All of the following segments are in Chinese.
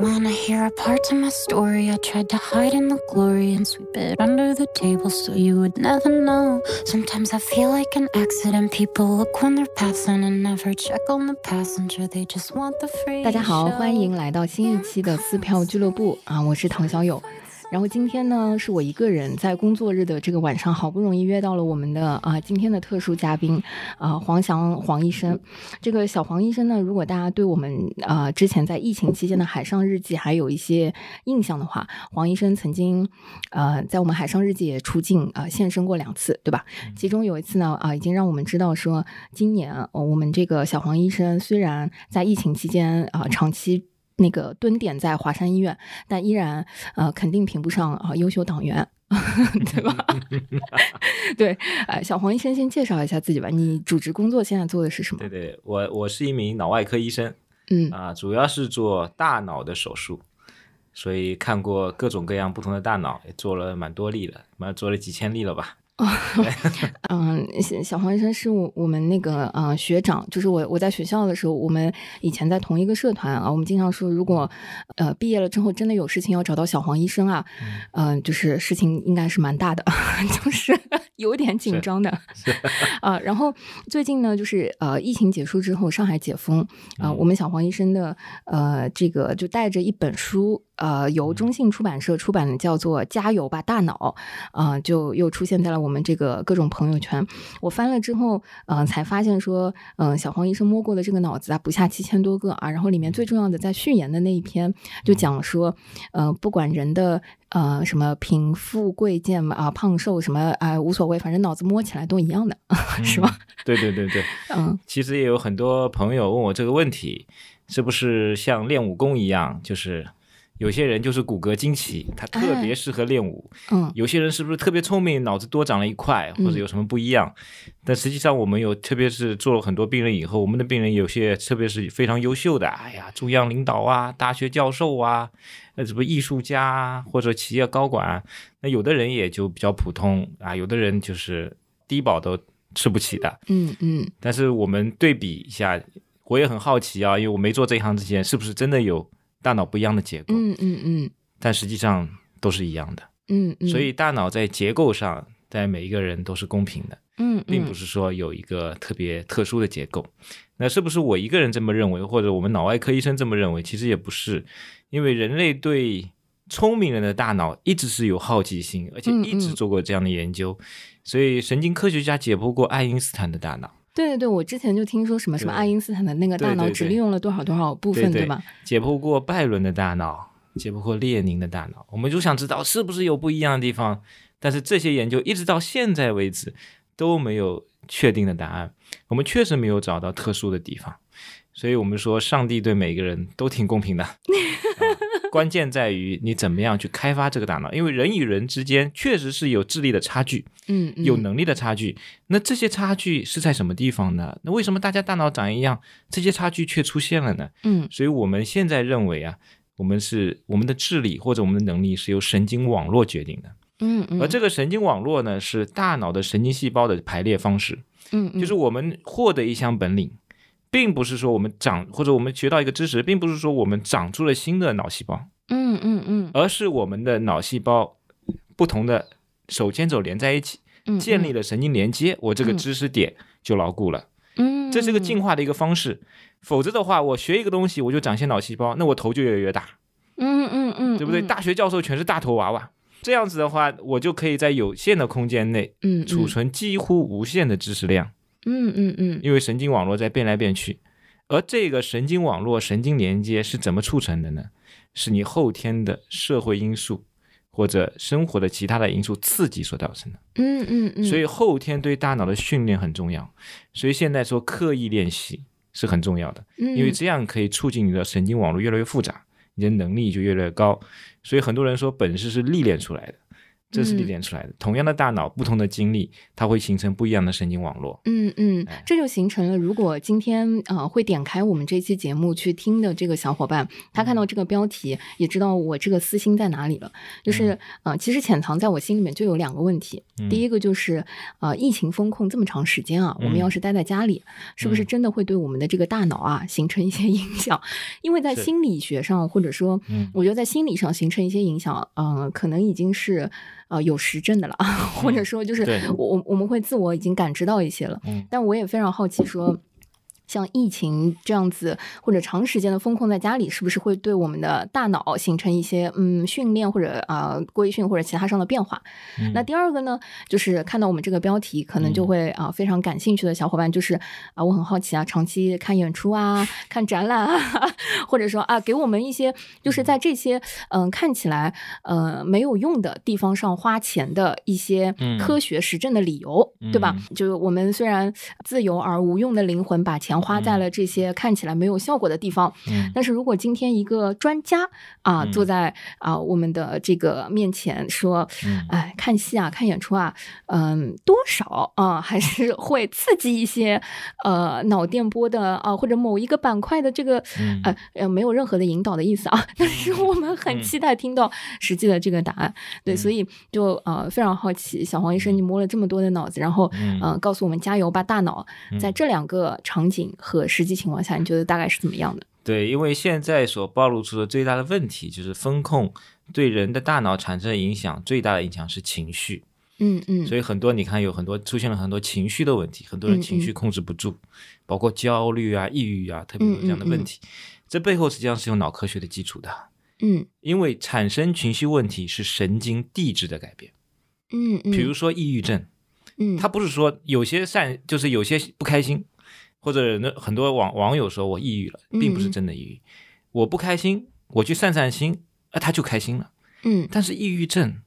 Wanna hear a part of my story? I tried to hide in the glory and sweep it under the table so you would never know. Sometimes I feel like an accident. People look when they're passing and never check on the passenger. They just want the free. 大家好，欢迎来到新一期的撕票俱乐部啊！我是唐小友。 然后今天呢，是我一个人在工作日的这个晚上，好不容易约到了我们的啊今天的特殊嘉宾啊黄翔黄医生。这个小黄医生呢，如果大家对我们啊之前在疫情期间的海上日记还有一些印象的话，黄医生曾经呃在我们海上日记也出镜啊现身过两次，对吧？其中有一次呢啊已经让我们知道说，今年我们这个小黄医生虽然在疫情期间啊长期。那个蹲点在华山医院，但依然呃肯定评不上啊优秀党员，对吧？对，呃，小黄医生先介绍一下自己吧。你主职工作现在做的是什么？对对，我我是一名脑外科医生，嗯啊，主要是做大脑的手术，所以看过各种各样不同的大脑，也做了蛮多例了，蛮做了几千例了吧。嗯，小黄医生是我我们那个呃学长，就是我我在学校的时候，我们以前在同一个社团啊，我们经常说，如果呃毕业了之后真的有事情要找到小黄医生啊，嗯，就是事情应该是蛮大的，就是有点紧张的啊。然后最近呢，就是呃疫情结束之后，上海解封啊，我们小黄医生的呃这个就带着一本书。呃，由中信出版社出版的叫做《加油吧，大脑》，啊，就又出现在了我们这个各种朋友圈。我翻了之后，嗯，才发现说，嗯，小黄医生摸过的这个脑子啊，不下七千多个啊。然后里面最重要的，在序言的那一篇，就讲说，呃，不管人的呃什么贫富贵贱嘛，啊，胖瘦什么啊，无所谓，反正脑子摸起来都一样的，是吧？对对对对，嗯，其实也有很多朋友问我这个问题，是不是像练武功一样，就是。有些人就是骨骼惊奇，他特别适合练武。嗯，有些人是不是特别聪明，脑子多长了一块，或者有什么不一样？但实际上，我们有，特别是做了很多病人以后，我们的病人有些特别是非常优秀的，哎呀，中央领导啊，大学教授啊，那什么艺术家或者企业高管，那有的人也就比较普通啊，有的人就是低保都吃不起的。嗯嗯。但是我们对比一下，我也很好奇啊，因为我没做这一行之前，是不是真的有？大脑不一样的结构，嗯嗯嗯，但实际上都是一样的，嗯嗯，所以大脑在结构上，在每一个人都是公平的，嗯，并不是说有一个特别特殊的结构。那是不是我一个人这么认为，或者我们脑外科医生这么认为？其实也不是，因为人类对聪明人的大脑一直是有好奇心，而且一直做过这样的研究，所以神经科学家解剖过爱因斯坦的大脑。对对对，我之前就听说什么什么爱因斯坦的那个大脑只利用了多少多少部分，对吧？解剖过拜伦的大脑，解剖过列宁的大脑，我们就想知道是不是有不一样的地方。但是这些研究一直到现在为止都没有确定的答案，我们确实没有找到特殊的地方。所以我们说，上帝对每个人都挺公平的。关键在于你怎么样去开发这个大脑，因为人与人之间确实是有智力的差距，嗯，有能力的差距。那这些差距是在什么地方呢？那为什么大家大脑长一样，这些差距却出现了呢？嗯，所以我们现在认为啊，我们是我们的智力或者我们的能力是由神经网络决定的，嗯嗯，而这个神经网络呢，是大脑的神经细胞的排列方式，嗯，就是我们获得一项本领。并不是说我们长或者我们学到一个知识，并不是说我们长出了新的脑细胞，嗯嗯嗯，而是我们的脑细胞不同的手牵手连在一起，建立了神经连接，我这个知识点就牢固了。嗯，这是个进化的一个方式，否则的话，我学一个东西我就长些脑细胞，那我头就越来越大。嗯嗯嗯，对不对？大学教授全是大头娃娃，这样子的话，我就可以在有限的空间内，嗯，储存几乎无限的知识量。嗯嗯嗯，因为神经网络在变来变去，而这个神经网络、神经连接是怎么促成的呢？是你后天的社会因素或者生活的其他的因素刺激所造成的。嗯嗯嗯，所以后天对大脑的训练很重要。所以现在说刻意练习是很重要的，因为这样可以促进你的神经网络越来越复杂，你的能力就越来越高。所以很多人说本事是历练出来的。这是历练出来的。同样的大脑，不同的经历，它会形成不一样的神经网络。嗯嗯哎，这就形成了，如果今天呃会点开我们这期节目去听的这个小伙伴，他看到这个标题，也知道我这个私心在哪里了。就是呃，其实潜藏在我心里面就有两个问题。嗯第一个就是呃，疫情风控这么长时间啊，我们嗯要是待在家里，是不是真的会对我们的这个大脑啊形成一些 影响？因为在心理学上，或者说嗯我觉得在心理上形成一些影响，呃，可能已经是呃有实证的了，或者说就是对我我我们会自我已经感知到一些了。嗯但我也非常好奇说。像疫情这样子，或者长时间的封控在家里，是不是会对我们的大脑形成一些嗯训练或者啊、呃规训或者其他上的变化？嗯那第二个呢，就是看到我们这个标题，可能就会啊、非常感兴趣的小伙伴，就是啊、我很好奇啊，长期看演出啊、看展览啊，或者说啊，给我们一些就是在这些嗯、看起来呃没有用的地方上花钱的一些嗯科学实证的理由，对吧？就是我们虽然自由而无用的灵魂把钱花在了这些看起来没有效果的地方，嗯。但是如果今天一个专家啊、嗯。坐在啊、我们的这个面前说，嗯。哎，看戏啊，看演出啊，嗯，多少啊、还是 会刺激一些呃脑电波的啊、或者某一个板块的这个、嗯。呃呃没有任何的引导的意思啊，但是我们很嗯。期待听到实际的这个答案。对，嗯。所以就呃非常好奇，小黄医生，你摸了这么多的脑子，然后嗯。呃告诉我们加油吧，大脑，嗯。在这两个场景和实际情况下，你觉得大概是怎么样的？对，因为现在所暴露出的最大的问题就是风控对人的大脑产生的影响，最大的影响是情绪。嗯嗯，所以很多你看有很多出现了很多情绪的问题，很多人情绪控制不住，包括焦虑啊、抑郁啊，特别有这样的问题。这背后实际上是有脑科学的基础的，嗯因为产生情绪问题是神经递质的改变。嗯嗯，比如说抑郁症，嗯，它不是说有些善，就是有些不开心，或者那很多网网友说我抑郁了，并不是真的抑郁，我不开心，我去散散心，啊，他就开心了。嗯但是抑郁症，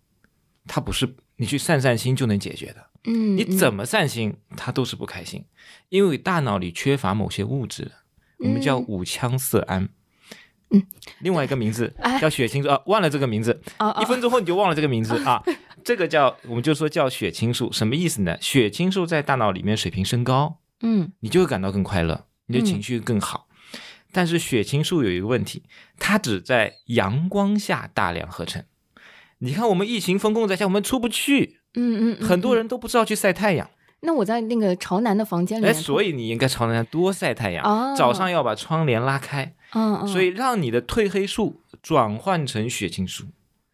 它不是你去散散心就能解决的。嗯，你怎么散心，他都是不开心，因为大脑里缺乏某些物质，我们叫五羟色胺。嗯，另外一个名字 哎叫血清素啊，忘了这个名字，一分钟后你就忘了这个名字啊。这个叫我们就说叫血清素，什么意思呢？血清素在大脑里面水平升高，嗯你就会感到更快乐，你的情绪更好。但是血清素有一个问题，它只在阳光下大量合成。你看我们疫情封控在家，我们出不去，嗯嗯，很多人。都不知道去晒太阳。那我在那个朝南的房间里哎，面，所以你应该朝南多晒太阳，哦早上要把窗帘拉开，嗯嗯，所以让你的褪黑素转换成血清素。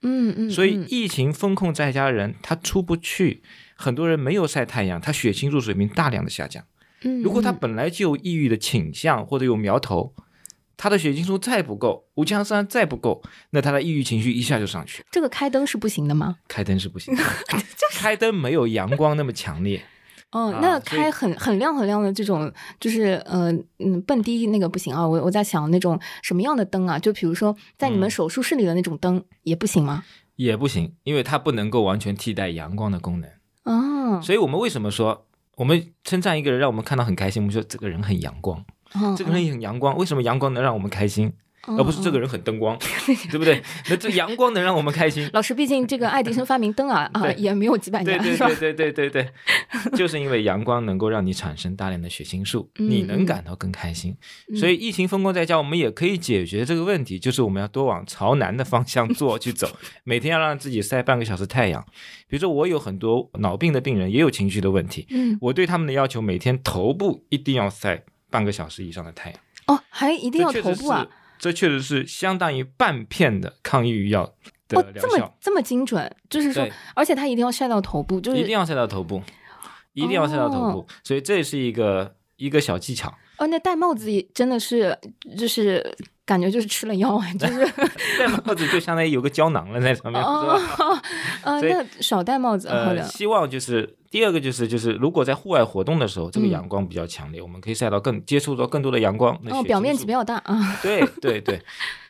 嗯嗯，所以嗯疫情封控在家的人，他出不去，很多人没有晒太阳，他血清素水平大量的下降。嗯如果他嗯本来就有抑郁的倾向或者有苗头，他的血清素再不够，五羟色胺再不够，那他的抑郁情绪一下就上去了。这个开灯是不行的吗？开灯是不行的，开灯没有阳光那么强烈。哦，啊那开很很亮很亮的这种，就是呃嗯蹦迪那个不行啊。我我在想那种什么样的灯啊？就比如说在你们嗯手术室里的那种灯也不行吗？也不行，因为它不能够完全替代阳光的功能。哦，所以我们为什么说我们称赞一个人，让我们看到很开心？我们说这个人很阳光，哦这个人也很阳光。为什么阳光能让我们开心，哦而不是这个人很灯光，对不对？那这阳光能让我们开心。老师，毕竟这个爱迪生发明灯啊啊也没有几百年，对对对？对对对对，就是因为阳光能够让你产生大量的血清素，嗯你能感到更开心。嗯所以疫情封控在家，我们也可以解决这个问题，就是我们要多往朝南的方向做去走，每天要让自己晒半个小时太阳。比如说，我有很多脑病的病人，也有情绪的问题，嗯我对他们的要求，每天头部一定要晒半个小时以上的太阳，哦，还一定要头部啊是。这确实是相当于半片的抗抑郁药的哦，疗效，这么这么精准，就是说，而且它一定要晒到头部，就是一定要晒到头部，一定要晒到头部，所以这也是一个一个小技巧。哦，那戴帽子也真的是，就是感觉就是吃了药啊，就是戴帽子就相当于有个胶囊了在上面，是哦吧？呃，那少戴帽子好呃，的，希望就是第二个就是就是如果在户外活动的时候，这个嗯阳光比较强烈，我们可以晒到更接触到更多的阳光，那表面积比较大啊，对对对，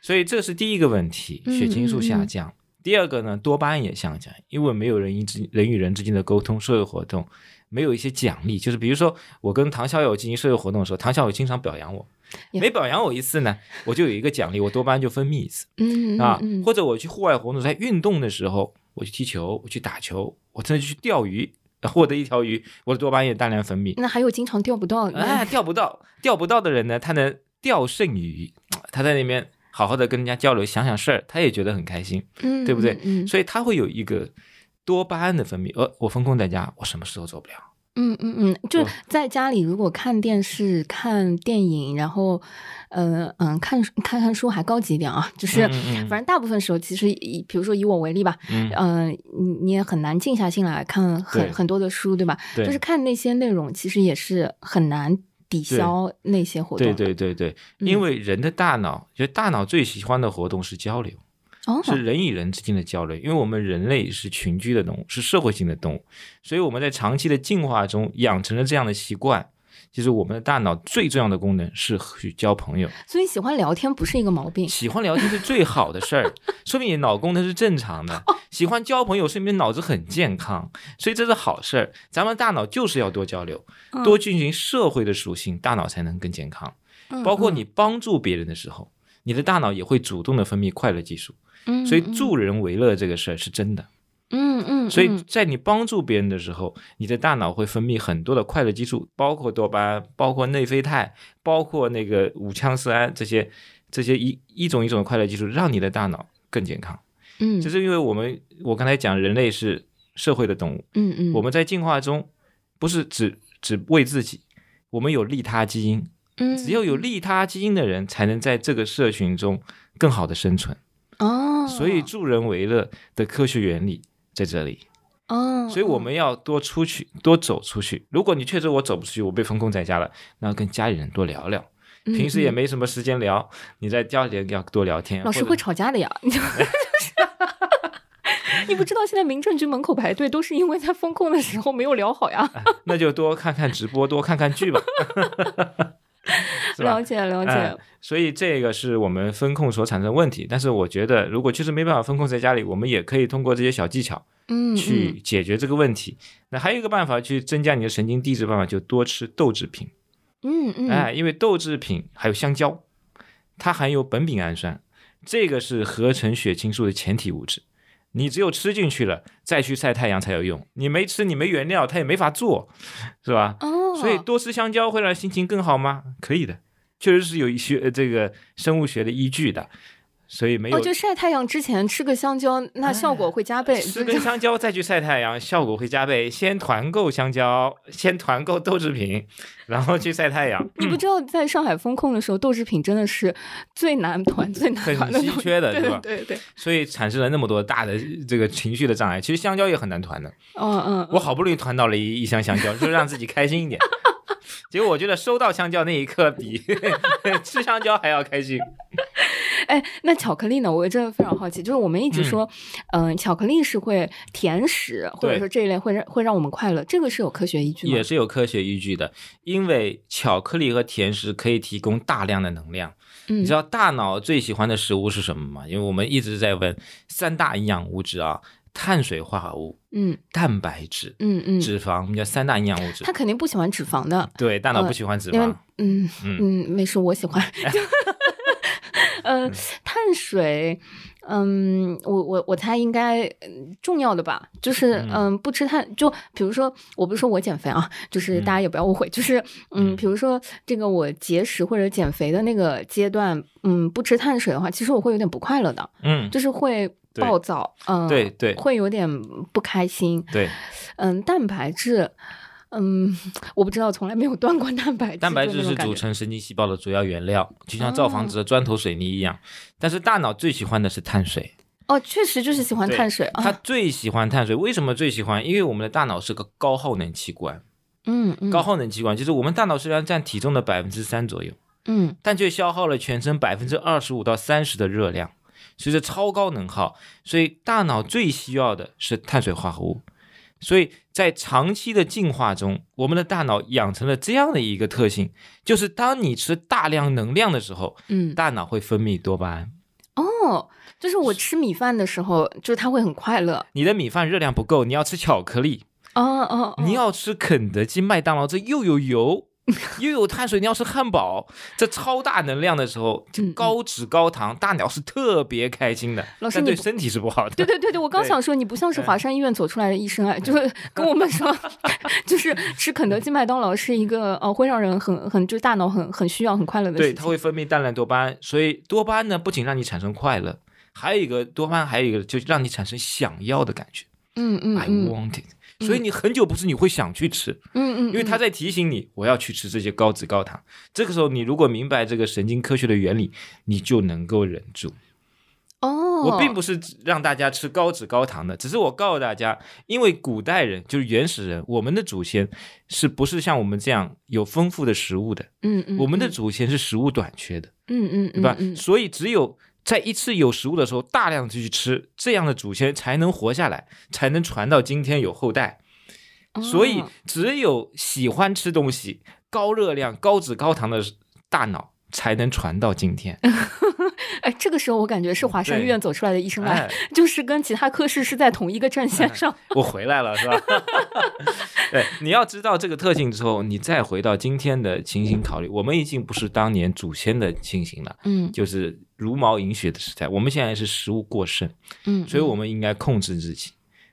所以这是第一个问题，嗯血清素嗯嗯下降。第二个呢，多巴胺也下降，因为没有人与之人与人之间的沟通、社会活动，没有一些奖励，就是比如说我跟唐小友进行社会活动的时候，唐小友经常表扬我，呀每表扬我一次呢，我就有一个奖励，我多巴胺就分泌一次嗯啊，嗯或者我去户外活动在运动的时候，我去踢球，我去打球，我甚至去钓鱼，获得一条鱼，我的多巴胺也大量分泌。那还有经常钓不到，哎，钓不到，钓不到的人呢，他能钓剩鱼，他在那边好好的跟人家交流，想想事儿，他也觉得很开心，嗯，对不对？嗯所以他会有一个多巴胺的分泌。呃，我封控在家，我什么事都做不了。嗯嗯嗯，就我在家里，如果看电视、看电影，然后，呃嗯，看看看书还高级一点啊，就是，嗯嗯。嗯反正大部分时候，其实以比如说以我为例吧，嗯，嗯、你你也很难静下心来看很很多的书，对吧？对。就是看那些内容，其实也是很难抵消那些活动对。对对对，嗯。因为人的大脑，就大脑最喜欢的活动是交流。哦，是人与人之间的交流，因为我们人类是群居的动物，是社会性的动物，所以我们在长期的进化中养成了这样的习惯。其实我们的大脑最重要的功能是去交朋友，所以喜欢聊天不是一个毛病。喜欢聊天是最好的事儿，说明你脑功能是正常的。喜欢交朋友，说明脑子很健康，所以这是好事儿。咱们大脑就是要多交流，多进行社会的属性，大脑才能更健康。嗯包括你帮助别人的时候，你的大脑也会主动的分泌快乐激素。嗯，所以嗯助人为乐这个事儿是真的。嗯嗯，所以嗯在你帮助别人的时候，你的大脑会分泌很多的快乐激素，包括多巴胺，包括内啡肽，包括那个五羟色胺这些这些一一种一种的快乐激素，让你的大脑更健康。嗯，这是因为我们我刚才讲，人类是社会的动物，嗯嗯，我们在进化中不是只只为自己，我们有利他基因，嗯只有有利他基因的人，才能在这个社群中更好的生存。哦，所以助人为乐的科学原理在这里。哦，所以我们要多出去，多走出去。如果你确实我走不出去，我被封控在家了，那跟家里人多聊聊。嗯平时也嗯没什么时间聊，你在家里要多聊天。老师会吵架的呀，你 你不知道现在民政局门口排队都是因为在封控的时候没有聊好呀。那就多看看直播，多看看剧吧。是吧了？解了解，哎所以这个是我们风控所产生的问题。但是我觉得，如果确实没办法风控在家里，我们也可以通过这些小技巧嗯，去解决这个问题。那还有一个办法去增加你的神经递质，办法就多吃豆制品。嗯嗯，哎，因为豆制品还有香蕉，它含有苯丙氨酸，这个是合成血清素的前提物质。你只有吃进去了，再去晒太阳才有用。你没吃，你没原料，它也没法做，是吧？哦，所以多吃香蕉会让心情更好吗？可以的，确实是有一些呃这个生物学的依据的。所以没有、哦，就晒太阳之前吃个香蕉，那效果会加倍。就吃根香蕉再去晒太阳，效果会加倍。先团购香蕉，先团购豆制品，然后去晒太阳。你不知道，在上海封控的时候，豆制品真的是最难团、最难团的稀缺的，对是吧？对对对，所以产生了那么多大的这个情绪的障碍。其实香蕉也很难团的，嗯嗯，我好不容易团到了一一箱香蕉，就让自己开心一点。结果我觉得收到香蕉那一刻比 吃香蕉还要开心。哎，那巧克力呢？我真的非常好奇，就是我们一直说，嗯、巧克力是会甜食，或者说这一类会让会让我们快乐，这个是有科学依据吗？也是有科学依据的，因为巧克力和甜食可以提供大量的能量。嗯你知道大脑最喜欢的食物是什么吗？因为我们一直在问三大营养物质啊，碳水化合物、嗯。蛋白质、嗯嗯，脂肪，我们叫三大营养物质。他。肯定不喜欢脂肪的，对，大脑呃不喜欢脂肪。嗯嗯。嗯，没事，我喜欢。嗯，碳水，嗯，我我我猜应该嗯重要的吧，就是嗯。嗯，不吃碳，就比如说，我不是说我减肥啊，就是大家也不要误会，就是嗯，嗯。比如说这个我节食或者减肥的那个阶段，嗯，不吃碳水的话，其实我会有点不快乐的，嗯，就是会对暴躁，嗯，对对会有点不开心，对，嗯，蛋白质。嗯，我不知道，从来没有断过蛋白质。蛋白质是组成神经细胞的主要原料，就像造房子的砖头水泥一样。但是大脑最喜欢的是碳水，哦，确实就是喜欢碳水啊。它最喜欢碳水。为什么最喜欢？因为我们的大脑是个高耗能器官，嗯嗯，高耗能器官就是我们大脑虽然占体重的百分之三左右，嗯但却消耗了全身百分之二十五到三十的热量，所以是超高能耗。所以大脑最需要的是碳水化合物。所以在长期的进化中，我们的大脑养成了这样的一个特性，就是当你吃大量能量的时候，嗯，大脑会分泌多巴胺。哦，就是我吃米饭的时候，就是它会很快乐。你的米饭热量不够，你要吃巧克力，哦哦，哦你要吃肯德基、麦当劳，这又有油又有碳水，你要吃汉堡，这超大能量的时候，就高脂高糖，大脑是特别开心的，但对身体是不好的。对对对对，我刚想说，你不像是华山医院走出来的医生啊，就是跟我们说，就是吃肯德基、麦当劳是一个呃会让人很很就是大脑很很需要很快乐的对，事情。它会分泌大量多巴胺，所以多巴胺呢不仅让你产生快乐，还有一个多巴胺，还有一个就让你产生想要的感觉、嗯嗯 i 嗯 want it。所以你很久不吃，你会想去吃，嗯嗯，因为它在提醒你我要去吃这些高脂高糖。这个时候，你如果明白这个神经科学的原理，你就能够忍住。哦，我并不是让大家吃高脂高糖的，只是我告诉大家，因为古代人就是原始人，我们的祖先是不是像我们这样有丰富的食物的？嗯嗯，我们的祖先是食物短缺的，嗯嗯对吧？嗯所以只有在一次有食物的时候，大量的去吃，这样的祖先才能活下来，才能传到今天有后代。嗯所以哦只有喜欢吃东西、高热量、高脂高糖的大脑，才能传到今天。哎，这个时候我感觉是华山医院走出来的医生 就是跟其他科室是在同一个战线上。我回来了，是吧？对，你要知道这个特性之后，你再回到今天的情形考虑，我们已经不是当年祖先的情形了，嗯就是茹毛饮血的时代。我们现在是食物过剩，嗯，所以我们应该控制自己，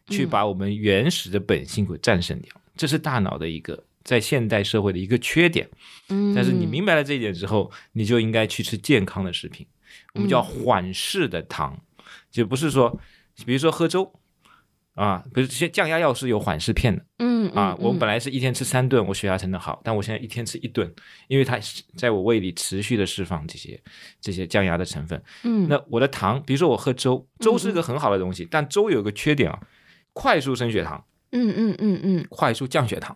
去把我们原始的本性给战胜掉。这是大脑的一个在现代社会的一个缺点。嗯，但是你明白了这一点之后，你就应该去吃健康的食品，我们叫缓释的糖，就不是说，比如说喝粥啊，比如这些降压药是有缓释片的嗯啊。我们本来来是一天吃三顿，我血压才能好，但我现在一天吃一顿，因为它是在我胃里持续的释放这些这些降压的成分。嗯那我的糖，比如说我喝粥，粥是个很好的东西，但粥有个缺点啊，快速升血糖，嗯嗯嗯嗯快速降血糖，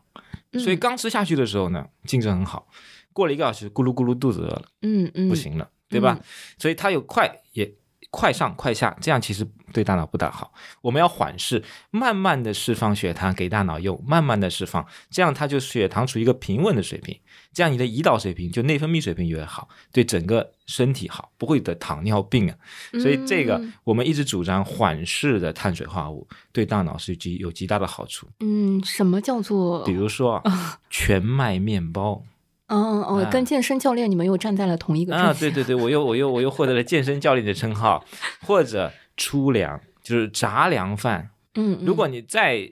嗯，所以刚吃下去的时候呢，精神很好，过了一个小时，咕噜咕噜肚子饿了。嗯嗯不行了，对吧？所以它有快也快上快下，这样其实对大脑不大好。我们要缓释，慢慢的释放血糖给大脑用，慢慢的释放，这样它就血糖处于一个平稳的水平，这样你的胰岛水平就内分泌水平越好，对整个身体好，不会得糖尿病啊。所以这个嗯我们一直主张缓释的碳水化合物对大脑是极有极大的好处。嗯，什么叫做比如说啊 全麦面包。哦，啊跟健身教练你们又站在了同一个啊，对对对，我又我又我又获得了健身教练的称号，或者粗粮，就是杂粮饭。嗯，嗯如果你再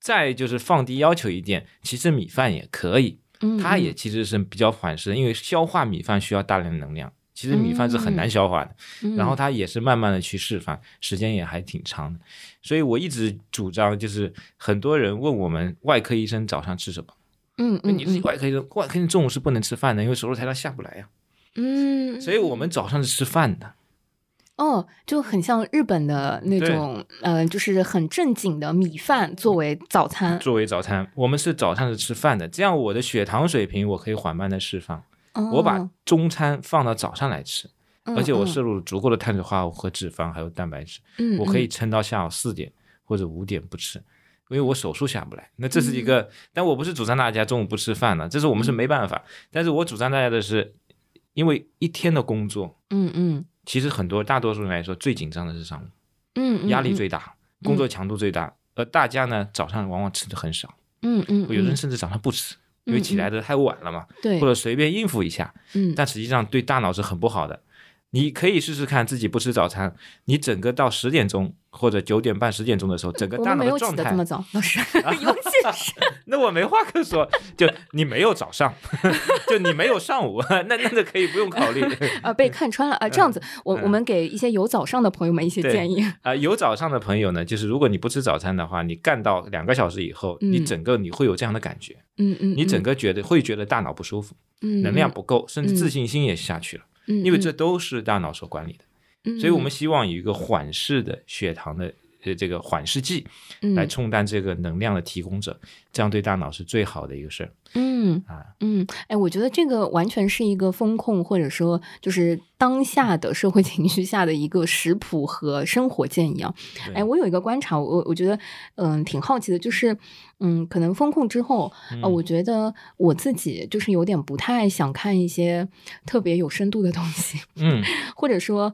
再就是放低要求一点，其实米饭也可以，嗯它也其实是比较缓释的，因为消化米饭需要大量的能量。其实米饭是很难消化的，嗯然后它也是慢慢的去释放，时间也还挺长的。所以我一直主张，就是很多人问我们外科医生早上吃什么，嗯嗯你是外科医生，外科医生中午是不能吃饭的，因为手术台上下不来呀、嗯，所以我们早上是吃饭的。哦，就很像日本的那种，呃，就是很正经的米饭作为早餐。作为早餐，我们是早上是吃饭的，这样我的血糖水平我可以缓慢的释放。哦我把中餐放到早上来吃，嗯而且我嗯摄入足够的碳水化合物和脂肪，还有蛋白质，嗯我可以嗯撑到下午四点或者五点不吃，因为我手术下不来。那这是一嗯。个，但我不是主张大家中午不吃饭了，这是我们是没办法。但是我主张大家的是，因为一天的工作，嗯嗯。其实很多大多数人来说最紧张的是上午，嗯嗯，压力嗯。最大，工作强度最大，而大家呢早上往往吃的很少。嗯嗯，有人嗯。甚至早上不吃，因为嗯。起来的太晚了嘛，对。或者随便应付一下，嗯。但实际上对大脑是很不好的。你可以试试看自己不吃早餐，你整个到十点钟或者九点半、十点钟的时候，整个大我没有脑的状态起得这么，早，老师，尤其是 那我没话可说，就你没有早上，就你没有上午，那那那可以不用考虑啊被看穿了啊。这样子，我我们给一些有早上的朋友们一些建议。啊、有早上的朋友呢，就是如果你不吃早餐的话，你干到两个小时以后，你嗯整个你会有这样的感觉，嗯嗯，你整个觉得会觉得大脑不舒服，嗯能量不够，甚至嗯自信心也下去了。嗯，因为这都是大脑所管理的，嗯，所以我们希望有一个缓释的血糖的呃这个缓释剂嗯来充当这个能量的提供者，这样对大脑是最好的一个事儿嗯啊。嗯，哎，我觉得这个完全是一个风控，或者说就是当下的社会情绪下的一个食谱和生活建议啊。对哎，我有一个观察，我我觉得嗯挺好奇的，就是嗯，可能风控之后，呃，嗯我觉得我自己就是有点不太想看一些特别有深度的东西，嗯，或者说。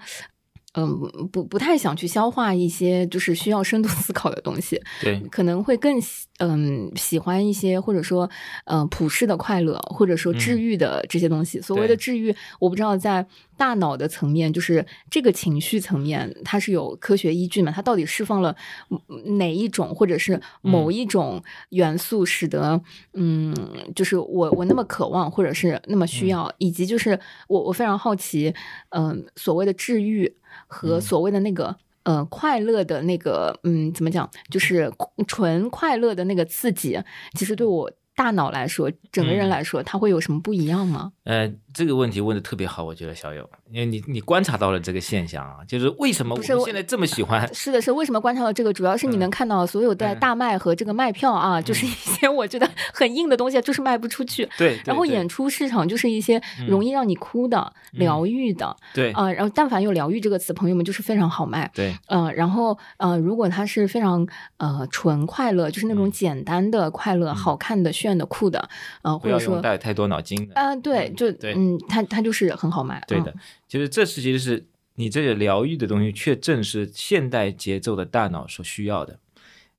嗯，不不太想去消化一些就是需要深度思考的东西，对，可能会更喜嗯喜欢一些或者说嗯普世的快乐，或者说治愈的这些东西。所谓的治愈，我不知道在大脑的层面，就是这个情绪层面，它是有科学依据吗？它到底释放了嗯哪一种，或者是某一种元素，使得嗯，就是我我那么渴望，或者是那么需要，以及就是我我非常好奇，嗯、所谓的治愈和所谓的那个。呃，快乐的那个，嗯，怎么讲？就是纯快乐的那个刺激，其实对我大脑来说，整个人嗯来说，它会有什么不一样吗？呃，这个问题问的特别好，我觉得小友，你你观察到了这个现象啊，就是为什么我现在这么喜欢是的，是为什么观察到这个？主要是你能看到所有的嗯大卖和这个卖票啊，就是一些我觉得很硬的东西，就是卖不出去。对，对然后演出市场就是一些容易让你哭的、嗯疗愈的对啊、然后但凡有疗愈这个词，朋友们就是非常好卖。对呃，然后呃，如果它是非常呃纯快乐，就是那种嗯简单的快乐、好看的、炫的、酷的，呃，或者说带太多脑筋的。啊、对，就嗯，它它就是很好卖。对的，就是这是其实是你这个疗愈的东西，却正是现代节奏的大脑所需要的。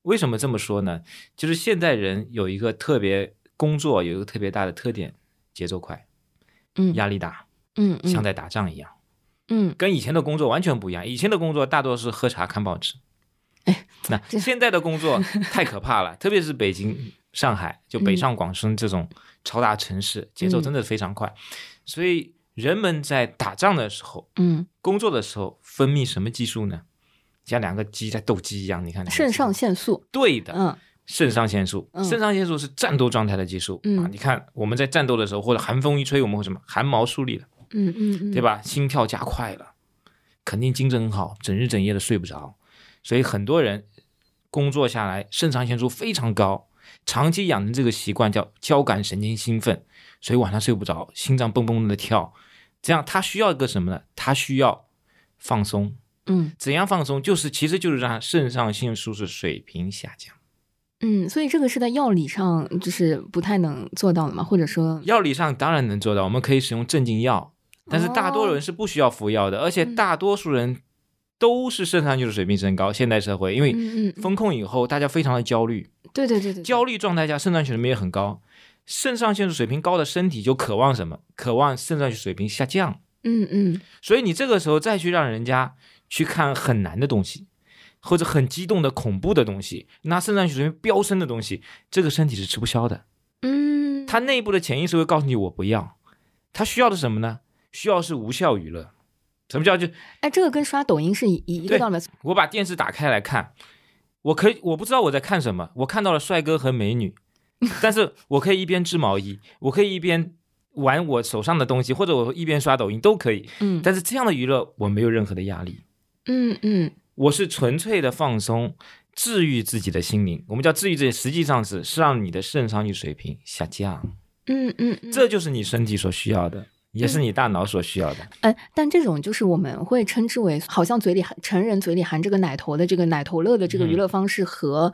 为什么这么说呢？就是现代人有一个特别工作有一个特别大的特点，节奏快，嗯，压力大，嗯嗯像在打仗一样，嗯跟以前的工作完全不一样。以前的工作大多是喝茶看报纸，哎，那 现在的工作太可怕了，特别是北京、上海，就北上广深这种超大城市，节奏真的非常快，所以人们在打仗的时候。嗯，工作的时候分泌什么激素呢？像两个鸡在斗鸡一样，你看肾上腺素，对的，嗯肾上腺素，嗯肾上腺素是战斗状态的激素、嗯啊。你看我们在战斗的时候，或者寒风一吹，我们会什么汗毛竖立了，嗯嗯嗯，对？吧？心跳加快了，肯定精神很好，整日整夜的睡不着。所以很多人工作下来，肾上腺素非常高，长期养成这个习惯叫交感神经兴奋，所以晚上睡不着，心脏蹦蹦的跳。这样他需要一个什么呢？他需要放松。嗯怎样放松？就是其实就是让肾上腺素是水平下降。嗯，所以这个是在药理上就是不太能做到的嘛，或者说，药理上当然能做到，我们可以使用镇静药，但是大多数人是不需要服药的，而且大多数人都是肾上腺素水平升高。现代社会因为风控以后，大家非常的焦虑，对对对对，焦虑状态下肾上腺素也很高。肾上腺素水平高的身体就渴望什么？渴望肾上腺素水平下降。嗯嗯所以你这个时候再去让人家去看很难的东西，或者很激动的恐怖的东西，那肾上腺素水平飙升的东西，这个身体是吃不消的。嗯，他内部的潜意识会告诉你我不要，他需要的是什么呢？需要是无效娱乐。什么叫就哎，这个跟刷抖音是一一个道理。我把电视打开来看，我可以我不知道我在看什么，我看到了帅哥和美女，但是我可以一边织毛衣，我可以一边玩我手上的东西，或者我一边刷抖音都可以。嗯。但是这样的娱乐我没有任何的压力，嗯嗯。我是纯粹的放松，治愈自己的心灵。我们叫治愈自己，实际上是是让你的肾上腺水平下降，嗯嗯嗯，这就是你身体所需要的，也是你大脑所需要的。哎，但这种就是我们会称之为，好像嘴里含成人嘴里含这个奶头的这个奶头乐的这个娱乐方式和，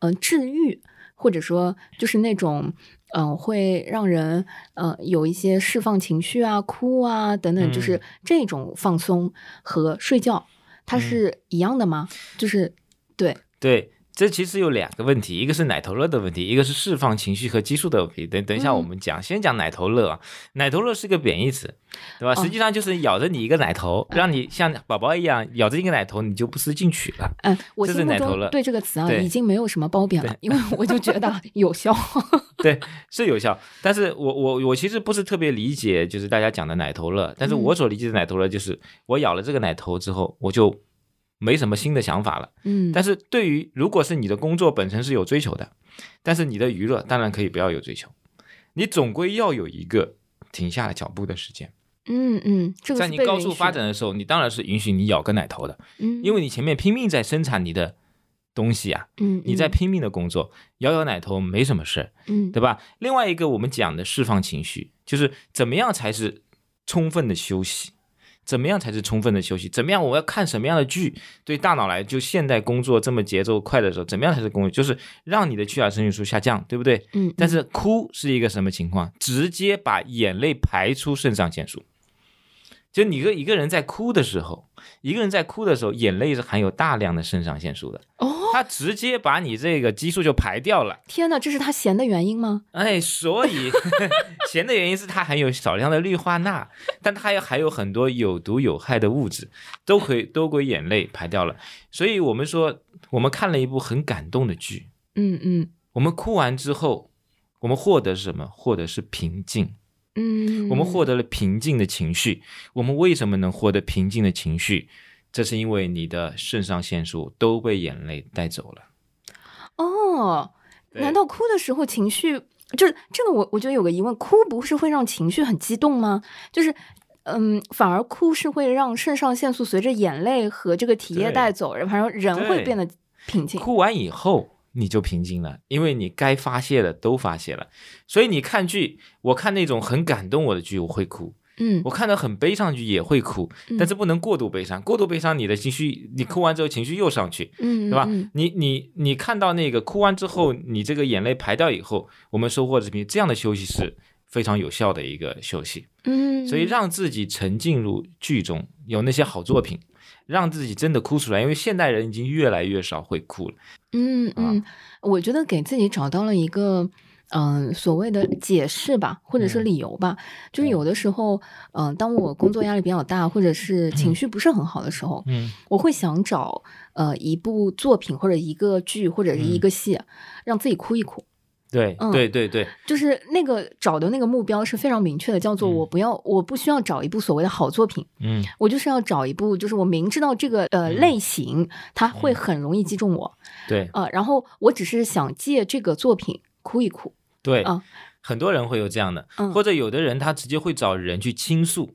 嗯、治愈，或者说就是那种，嗯、会让人呃有一些释放情绪啊、哭啊等等，就是这种放松和睡觉，它是一样的吗？就是对，对，这其实有两个问题，一个是奶头乐的问题，一个是释放情绪和激素的问题。等等一下嗯我们讲，先讲奶头乐啊。奶头乐是个贬义词，对吧？哦实际上就是咬着你一个奶头，让你像宝宝一样咬着一个奶头，你就不思进取了。嗯，我这是心目奶头乐中对这个词啊已经没有什么褒贬了，因为我就觉得有效。对，是有效，但是我我我其实不是特别理解，就是大家讲的奶头乐，但是我所理解的奶头乐就是我咬了这个奶头之后，我就没什么新的想法了。嗯，但是对于如果是你的工作本身是有追求的，但是你的娱乐当然可以不要有追求，你总归要有一个停下来脚步的时间。嗯嗯，这个在你高速发展的时候，你当然是允许你咬个奶头的，嗯，因为你前面拼命在生产你的东西啊，嗯嗯你在拼命的工作，咬咬奶头没什么事儿。嗯对吧？另外一个，我们讲的释放情绪，就是怎么样才是充分的休息？怎么样才是充分的休息？怎么样？我要看什么样的剧？对大脑来，就现代工作这么节奏快的时候，怎么样才是工作？就是让你的去甲肾素下降，对不对？嗯，但是哭是一个什么情况？直接把眼泪排出肾上腺素，就你一个一个人在哭的时候，一个人在哭的时候，眼泪是含有大量的肾上腺素的，哦，它直接把你这个激素就排掉了。天哪，这是他闲的原因吗？哎，所以 咸的原因是它含有少量的氯化钠，但它又含有很多有毒有害的物质，都可以都归眼泪排掉了。所以我们说，我们看了一部很感动的剧，嗯嗯我们哭完之后，我们获得是什么？获得是平静。嗯，我们获得了平静的情绪。我们为什么能获得平静的情绪？这是因为你的肾上腺素都被眼泪带走了。哦，难道哭的时候情绪就是这个我？我觉得有个疑问，哭不是会让情绪很激动吗？就是。嗯，反而哭是会让肾上腺素随着眼泪和这个体液带走，然后人会变得平静。哭完以后你就平静了，因为你该发泄的都发泄了。所以你看剧，我看那种很感动我的剧，我会哭；嗯我看到很悲伤的剧也会哭，嗯但是不能过度悲伤。过度悲伤，你的情绪，你哭完之后情绪又上去，嗯，对吧？嗯你你你看到那个哭完之后，你这个眼泪排掉以后，我们收获的是平，这样的休息是非常有效的一个休息。嗯，所以让自己沉浸入剧中，有那些好作品，让自己真的哭出来。因为现代人已经越来越少会哭了。嗯嗯，我觉得给自己找到了一个。嗯，所谓的解释吧，或者是嗯理由吧，就是有的时候，嗯、当我工作压力比较大，或者是情绪不是很好的时候，嗯我会想找呃一部作品或者一个剧或者是一个戏，让自己哭一哭。对嗯对对对，就是那个找的那个目标是非常明确的，叫做嗯。我不要，我不需要找一部所谓的好作品，嗯。我就是要找一部，就是我明知道这个呃嗯。类型它会很容易击中我，对。呃，然后我只是想借这个作品哭一哭，对啊，很多人会有这样的，嗯。或者有的人他直接会找人去倾诉，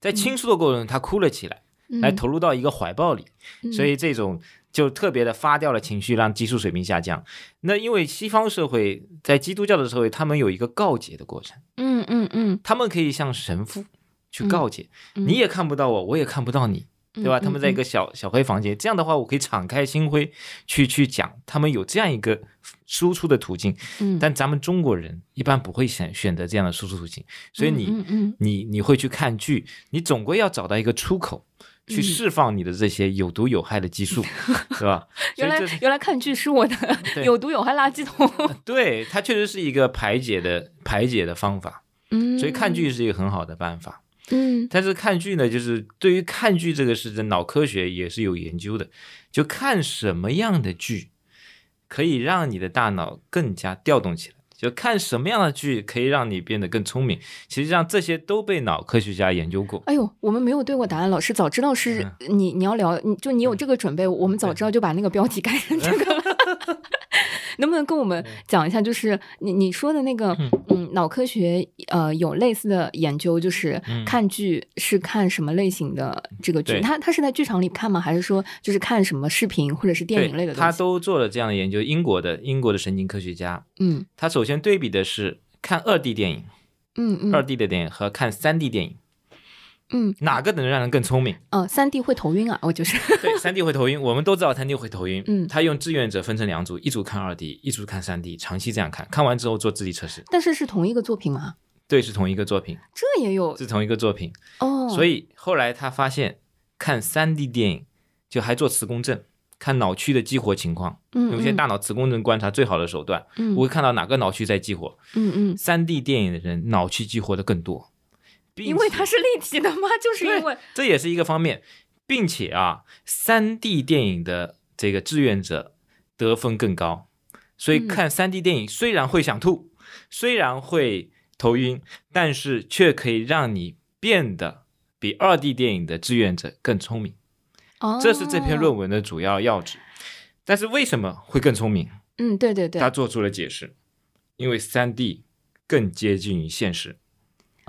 在倾诉的过程中他哭了起来，嗯来投入到一个怀抱里，所以这种就特别的发掉了情绪，让激素水平下降。那因为西方社会在基督教的社会，他们有一个告解的过程，嗯嗯嗯，他们可以向神父去告解，嗯你也看不到我，我也看不到你。对吧？嗯他们在一个小小黑房间，这样的话，我可以敞开心扉去去讲，他们有这样一个输出的途径。嗯，但咱们中国人一般不会选选择这样的输出途径，所以你、嗯嗯。你你会去看剧，你总归要找到一个出口，去嗯释放你的这些有毒有害的激素，是吧？原来原来看剧是我的有毒有害垃圾桶，对它确实是一个排解的排解的方法，嗯，所以看剧是一个很好的办法。嗯但是看剧呢，就是对于看剧这个事情，脑科学也是有研究的。就看什么样的剧可以让你的大脑更加调动起来，就看什么样的剧可以让你变得更聪明。其实上这些都被脑科学家研究过。哎呦，我们没有对过答案，老师早知道是嗯你你要聊，你就你有这个准备，我们早知道就把那个标题改成这个了。能不能跟我们讲一下，就是你你说的那个，嗯，脑科学呃有类似的研究，就是嗯看剧是看什么类型的这个剧？对他他是在剧场里看吗？还是说就是看什么视频或者是电影类的对，他？都做了这样的研究。英国的英国的神经科学家，嗯他首先对比的是看二 D 电影、嗯嗯二 D 的电影和看三 D 电影，嗯哪个能让人更聪明？呃，三 D 会头晕啊，我就是对，三 D 会头晕，我们都知道三 D 会头晕。嗯他用志愿者分成两组，一组看二 D，一组看三 D，长期这样看，看完之后做智力测试。但是是同一个作品吗？对，是同一个作品，这也有是同一个作品。哦，所以后来他发现，看三 D 电影就还做磁共振，看脑区的激活情况，嗯有些大脑磁共振观察最好的手段，嗯我会看到哪个脑区在激活。嗯嗯，三 D 电影的人脑区激活的更多，因为它是立体的吗？就是因为这也是一个方面，并且啊，三 D 电影的这个志愿者得分更高，所以嗯看三 D 电影虽然会想吐，虽然会头晕，但是却可以让你变得比二 D 电影的志愿者更聪明。哦，这是这篇论文的主要要旨。但是为什么会更聪明？嗯，对对对他，做出了解释，因为三 D 更接近于现实。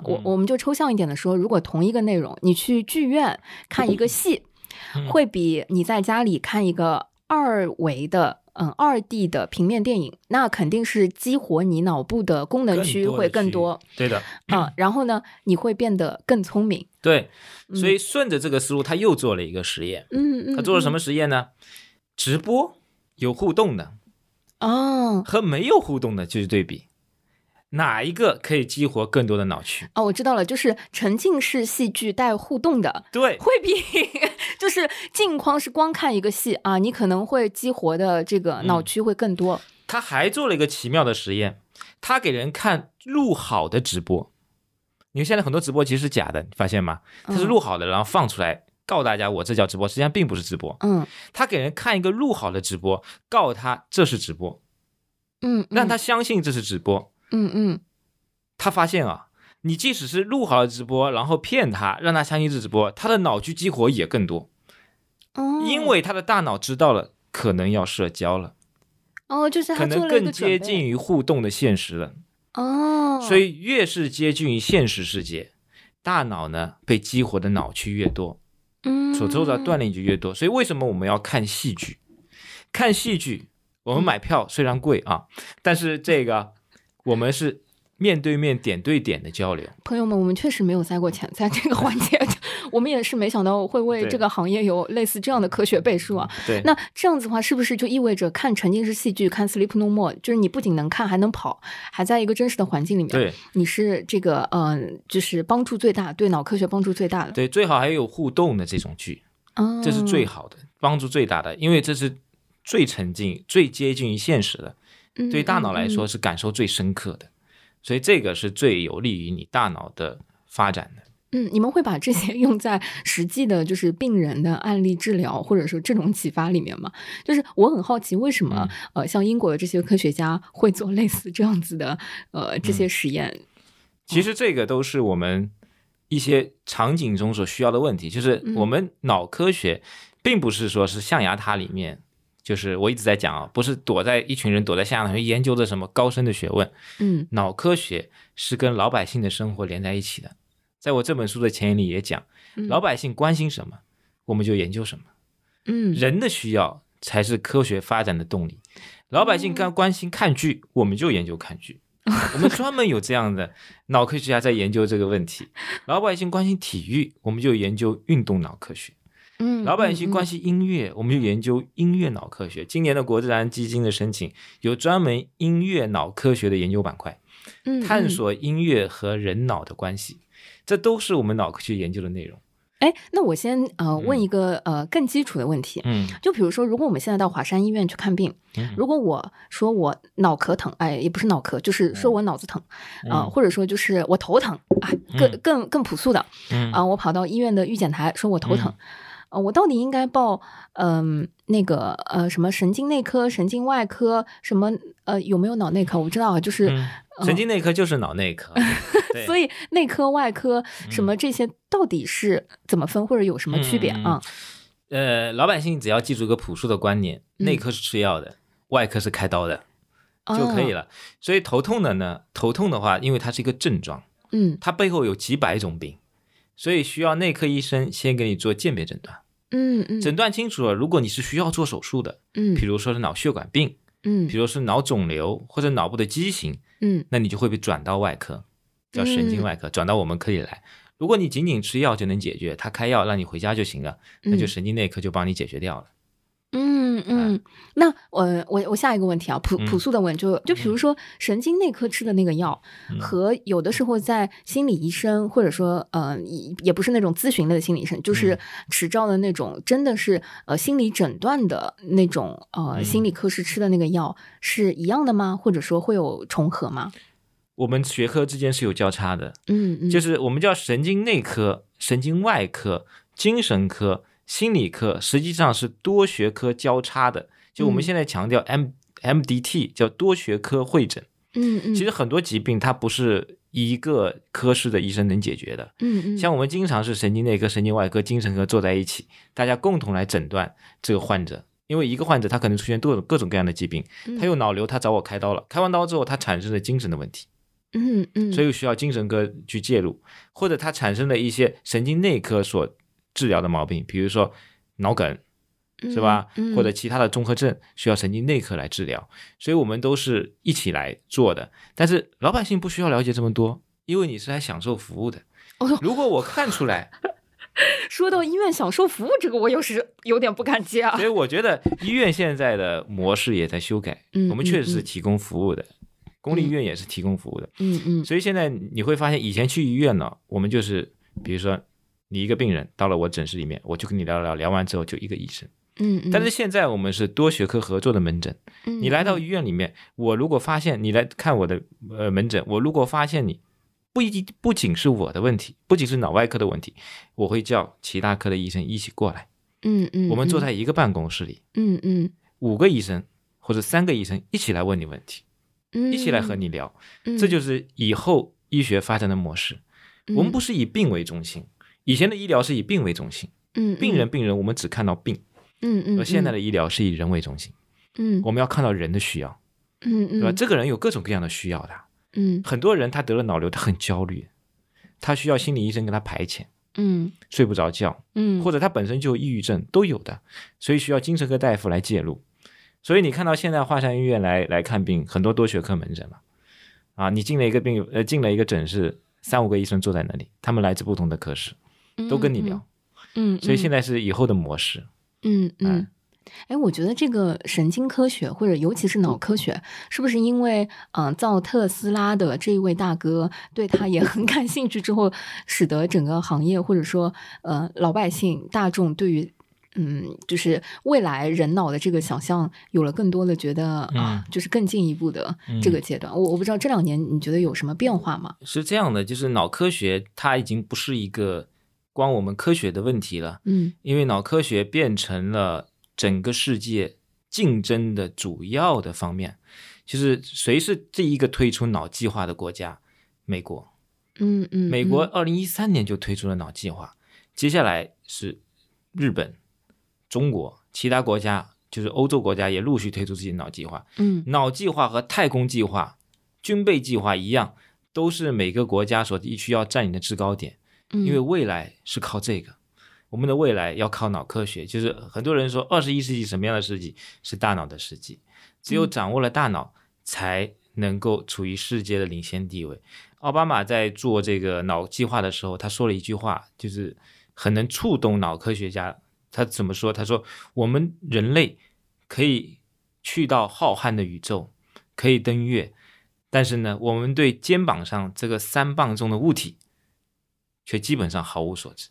我我们就抽象一点的说，如果同一个内容，你去剧院看一个戏，嗯会比你在家里看一个二维的。嗯，二 D 的平面电影，那肯定是激活你脑部的功能区会更多对的，啊、然后呢，你会变得更聪明。对，所以顺着这个思路，他又做了一个实验。嗯嗯，他做了什么？么实验呢？直播有互动的哦，和没有互动的，就是对比哪一个可以激活更多的脑区？哦，我知道了，就是沉浸式戏剧带互动的，对，会比就是镜框是光看一个戏啊，你可能会激活的这个脑区会更多。他还做了一个奇妙的实验，他给人看录好的直播。因为现在很多直播其实是假的，你发现吗？它是录好的，然后放出来告诉大家我这叫直播，实际上并不是直播。嗯他给人看一个录好的直播，告诉他这是直播，嗯，嗯让他相信这是直播。嗯嗯。他发现啊，你即使是录好了直播，然后骗他，让他相信是直播，他的脑区激活也更多，哦，因为他的大脑知道了可能要社交了，哦，就是他可能更接近于互动的现实了。哦，所以越是接近于现实世界，大脑呢被激活的脑区越多，嗯。所受到锻炼就越多。所以为什么我们要看戏剧？看戏剧，我们买票虽然贵啊，但是这个我们是面对面、点对点的交流。朋友们，我们确实没有塞过钱，在这个环节，我们也是没想到会为这个行业有类似这样的科学背书啊。对，那这样子的话，是不是就意味着看沉浸式戏剧、看 Sleep No More，就是你不仅能看，还能跑，还在一个真实的环境里面？对你是这个嗯、呃就是帮助最大，对脑科学帮助最大的。对，最好还有互动的这种剧，哦，这是最好的，帮助最大的，因为这是最沉浸、最接近于现实的，嗯对大脑来说嗯是感受最深刻的，所以这个是最有利于你大脑的发展的。嗯，你们会把这些 用在实际的，就是病人的案例治疗，或者说这种启发里面吗？就是我很好奇，为什么、嗯呃，像英国的这些科学家会做类似这样子的呃这嗯些实验？其实这个都是我们一些场景中所需要的问题，就是嗯我们脑科学并不是说是象牙塔里面，就是我一直在讲啊，不是躲在一群人躲在象牙塔里面研究的什么高深的学问，嗯脑科学是跟老百姓的生活连在一起的。在我这本书的前言里也讲，嗯老百姓关心什么，我们就研究什么。嗯人的需要才是科学发展的动力。老百姓刚关心看剧，我们就研究看剧。我们专门有这样的脑科学家在研究这个问题。老百姓关心体育，我们就研究运动脑科学。嗯，老百姓关心心音乐，我们就研究音乐脑科学。今年的国自然基金的申请有专门音乐脑科学的研究板块，嗯探。索音乐和人脑的关系，这都是我们脑科学研究的内容。哎，那我先呃问一个呃更基础的问题，嗯。就比如说，如果我们现在到华山医院去看病，嗯。如果我说我脑壳疼，哎，也不是脑壳，就是说我脑子疼，啊、嗯或者说就是我头疼啊，更嗯。更更朴素的。嗯。啊，我跑到医院的预检台说我头疼，呃，我到底应该报嗯、那个呃什么神经内科、神经外科什么呃有没有脑内科？我不知道啊，就是、嗯，神经内科就是脑内科，对所以内科、外科什么这些到底是怎么分，或者有什么区别嗯啊？呃，老百姓只要记住一个朴素的观念，嗯内科是吃药的，外科是开刀的就可以了。了。所以头痛的呢，头痛的话，因为它是一个症状，嗯它背后有几百种病，所以需要内科医生先给你做鉴别诊断，嗯嗯。诊断清楚了，如果你是需要做手术的，嗯。比如说是脑血管病，嗯。比如是脑肿瘤或者脑部的畸形，嗯。那你就会被转到外科，叫神经外科，转到我们科里来。如果你仅仅吃药就能解决，他开药让你回家就行了，那就神经内科就帮你解决掉了。嗯嗯嗯，那我我我下一个问题啊，朴嗯朴素的问，就就比如说神经内科吃的那个药，嗯。和有的时候在心理医生或者说呃也也不是那种咨询类的心理医生，就是嗯持照的那种，真的是呃心理诊断的那种呃嗯心理科室吃的那个药是一样的吗？或者说会有重合吗？我们学科之间是有交叉的，嗯嗯，就是我们叫神经内科、神经外科、精神科、心理科，实际上是多学科交叉的。就我们嗯现在强调 M、MDT 叫多学科会诊，嗯嗯，其实很多疾病它不是一个科室的医生能解决的。嗯嗯像我们经常是神经内科、神经外科、精神科坐在一起，大家共同来诊断这个患者。因为一个患者他可能出现多种各种各样的疾病，嗯他有脑瘤，他找我开刀了，开完刀之后他产生了精神的问题，嗯嗯，所以需要精神科去介入，或者他产生了一些神经内科所治疗的毛病，比如说脑梗，是吧？嗯或者其他的综合症需要神经内科来治疗，所以我们都是一起来做的。但是老百姓不需要了解这么多，因为你是来享受服务的哦。如果我看出来，说到医院享受服务这个，我有时有点不敢接啊所。以我觉得医院现在的模式也在修改，嗯我们确实是嗯提供服务的。公立医院也是提供服务的。嗯嗯所以现在你会发现，以前去医院呢，我们就是比如说你一个病人到了我诊室里面，我就跟你聊聊，聊完之后就一个医生。嗯嗯，但是现在我们是多学科合作的门诊，你来到医院里面，我如果发现你来看我的呃门诊，我如果发现你不一定不仅是我的问题，不仅是脑外科的问题，我会叫其他科的医生一起过来，嗯嗯，我们坐在一个办公室里，嗯嗯。五个医生或者三个医生一起来问你问题，嗯，一起来和你聊，嗯，这就是以后医学发展的模式。我们不是以病为中心，以前的医疗是以病为中心，嗯病人病人我们只看到病，嗯嗯，而现在的医疗是以人为中心，嗯。我们要看到人的需要，嗯嗯。对吧？这个人有各种各样的需要的，嗯。很多人他得了脑瘤，他很焦虑，他需要心理医生给他排遣，嗯。睡不着觉，嗯，或者他本身就有抑郁症都有的，所以需要精神科大夫来介入。所以你看到现在华山医院来来看病，很多多学科门诊了，啊，你进了一个病呃进了一个诊室，三五个医生坐在那里，他们来自不同的科室，都跟你聊，嗯，所以现在在是以后的模式。嗯嗯。哎，我觉得这个神经科学或者尤其是脑科学，是不是因为嗯、呃造特斯拉的这一位大哥对他也很 感兴趣之后，使得整个行业或者说呃老百姓大众对于嗯就是未来人脑的这个想象有了更多的觉得啊、就是更进一步的这个阶段。我我不知道这两年你觉得有什么变化吗？是这样的，就是脑科学它已经不是一个光我们科学的问题了，嗯因为脑科学变成了整个世界竞争的主要的方面。就是谁是第一个推出脑计划的国家？美国。嗯嗯，美国二零一三年就推出了脑计划，接下来是日本、中国，其他国家就是欧洲国家也陆续推出自己的脑计划。嗯脑计划和太空计划、军备计划一样，都是每个国家所必须要占领的制高点。嗯，因为未来是靠这个，我们的未来要靠脑科学。就是很多人说，二十一世纪什么样的世纪是大脑的世纪，只有掌握了大脑，才能够处于世界的领先地位。奥巴马在做这个脑计划的时候，他说了一句话，就是很能触动脑科学家。他怎么说？他说：“我们人类可以去到浩瀚的宇宙，可以登月，但是呢，我们对肩膀上这个三磅重的物体。”却基本上毫无所知，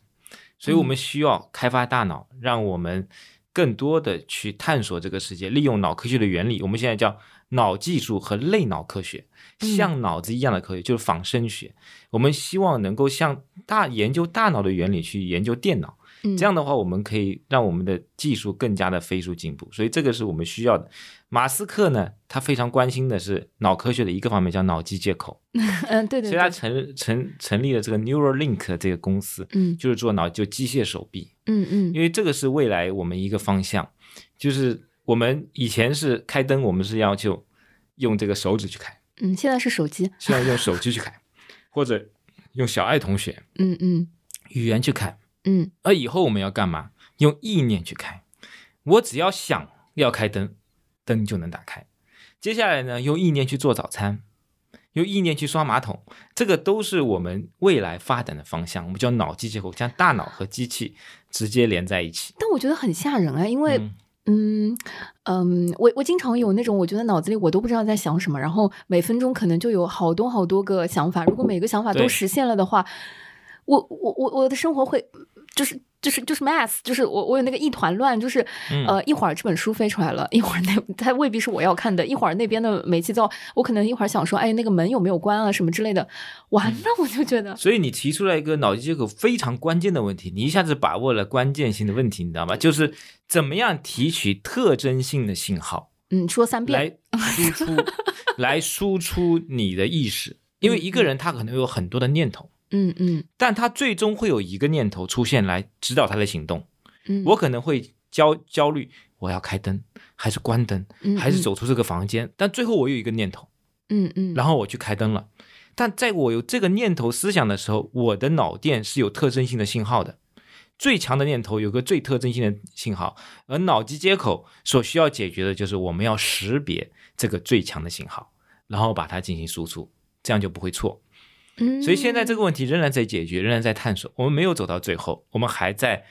所以我们需要开发大脑，让我们更多的去探索这个世界，利用脑科学的原理。我们现在叫脑技术和类脑科学，像脑子一样的科学，就是仿生学。我们希望能够像大研究大脑的原理去研究电脑，嗯这样的话，我们可以让我们的技术更加的飞速进步。所以这个是我们需要的。马斯克呢，他非常关心的是脑科学的一个方面，叫脑机接口。嗯对对，所以他成成成立了这个 Neuralink 这个公司，嗯就是做脑就机械手臂，嗯嗯因为这个是未来我们一个方向，就是我们以前是开灯，我们是要求用这个手指去开，嗯，现在是手机，现在用手机去开，或者用小爱同学嗯嗯语言去开，嗯而以后我们要干嘛？用意念去开，我只要想要开灯，灯就能打开。接下来呢，用意念去做早餐，用意念去刷马桶，这个都是我们未来发展的方向。我们叫脑机接口，将大脑和机器直接连在一起。但我觉得很吓人啊，因为嗯嗯嗯，我我经常有那种，我觉得脑子里我都不知道在想什么，然后每分钟可能就有好多好多个想法。如果每个想法都实现了的话，我我我我的生活会就是就是就是 mass，就是我我有那个一团乱，就是、嗯呃一会儿这本书飞出来了，一会儿那它未必是我要看的，一会儿那边的煤气灶，我可能一会儿想说，哎那个门有没有关啊什么之类的，完了我就觉得，所以你提出来一个脑机接口非常关键的问题，你一下子把握了关键性的问题，你知道吗？就是怎么样提取特征性的信号。嗯，说三遍，来输出，来输出你的意识。因为一个人他可能有很多的念头，嗯嗯但他最终会有一个念头出现来指导他的行动。嗯，我可能会焦焦虑，我要开灯还是关灯，嗯还是走出这个房间？但最后我有一个念头，嗯嗯，然后我去开灯了。但在我有这个念头思想的时候，我的脑电是有特征性的信号的。最强的念头有个最特征性的信号，而脑机接口所需要解决的就是我们要识别这个最强的信号，然后把它进行输出，这样就不会错。嗯，所以现在这个问题仍然在解决，仍然在探索，我们没有走到最后，我们还在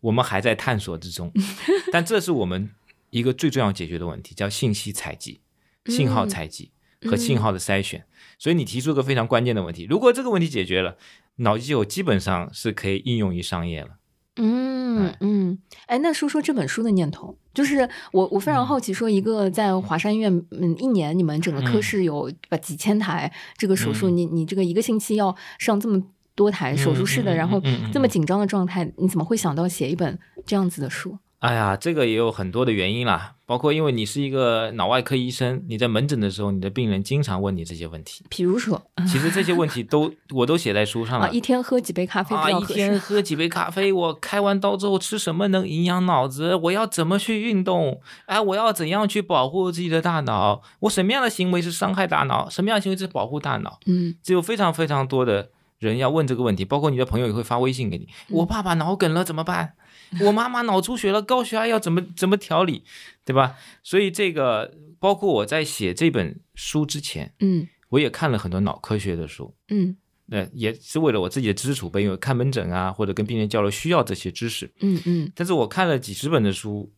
我们还在探索之中。但这是我们一个最重要解决的问题，叫信息采集、信号采集和信号的筛选。所以你提出一个非常关键的问题，如果这个问题解决了，脑机有基本上是可以应用于商业了。嗯嗯，哎，那说说这本书的念头，就是我我非常好奇，说一个在华山医院，嗯，一年你们整个科室有把几千台这个手术，你你这个一个星期要上这么多台手术室的，然后这么紧张的状态，你怎么会想到写一本这样子的书？哎呀，这个也有很多的原因啦，包括因为你是一个脑外科医生，你在门诊的时候，你的病人经常问你这些问题。比如说，其实这些问题都我都写在书上了。一天喝几杯咖啡？啊，一天喝几杯咖啡？我开完刀之后吃什么能营养脑子？我要怎么去运动？哎，我要怎样去保护自己的大脑？我什么样的行为是伤害大脑？什么样的行为是保护大脑？嗯，只有非常非常多的人要问这个问题，包括你的朋友也会发微信给你。我爸爸脑梗了怎么办？我妈妈脑出血了，高血压要怎么怎么调理，对吧？所以这个包括我在写这本书之前，嗯，我也看了很多脑科学的书，嗯，那也是为了我自己的知识储备，因为看门诊啊或者跟病人交流需要这些知识，嗯嗯。但是我看了几十本的书，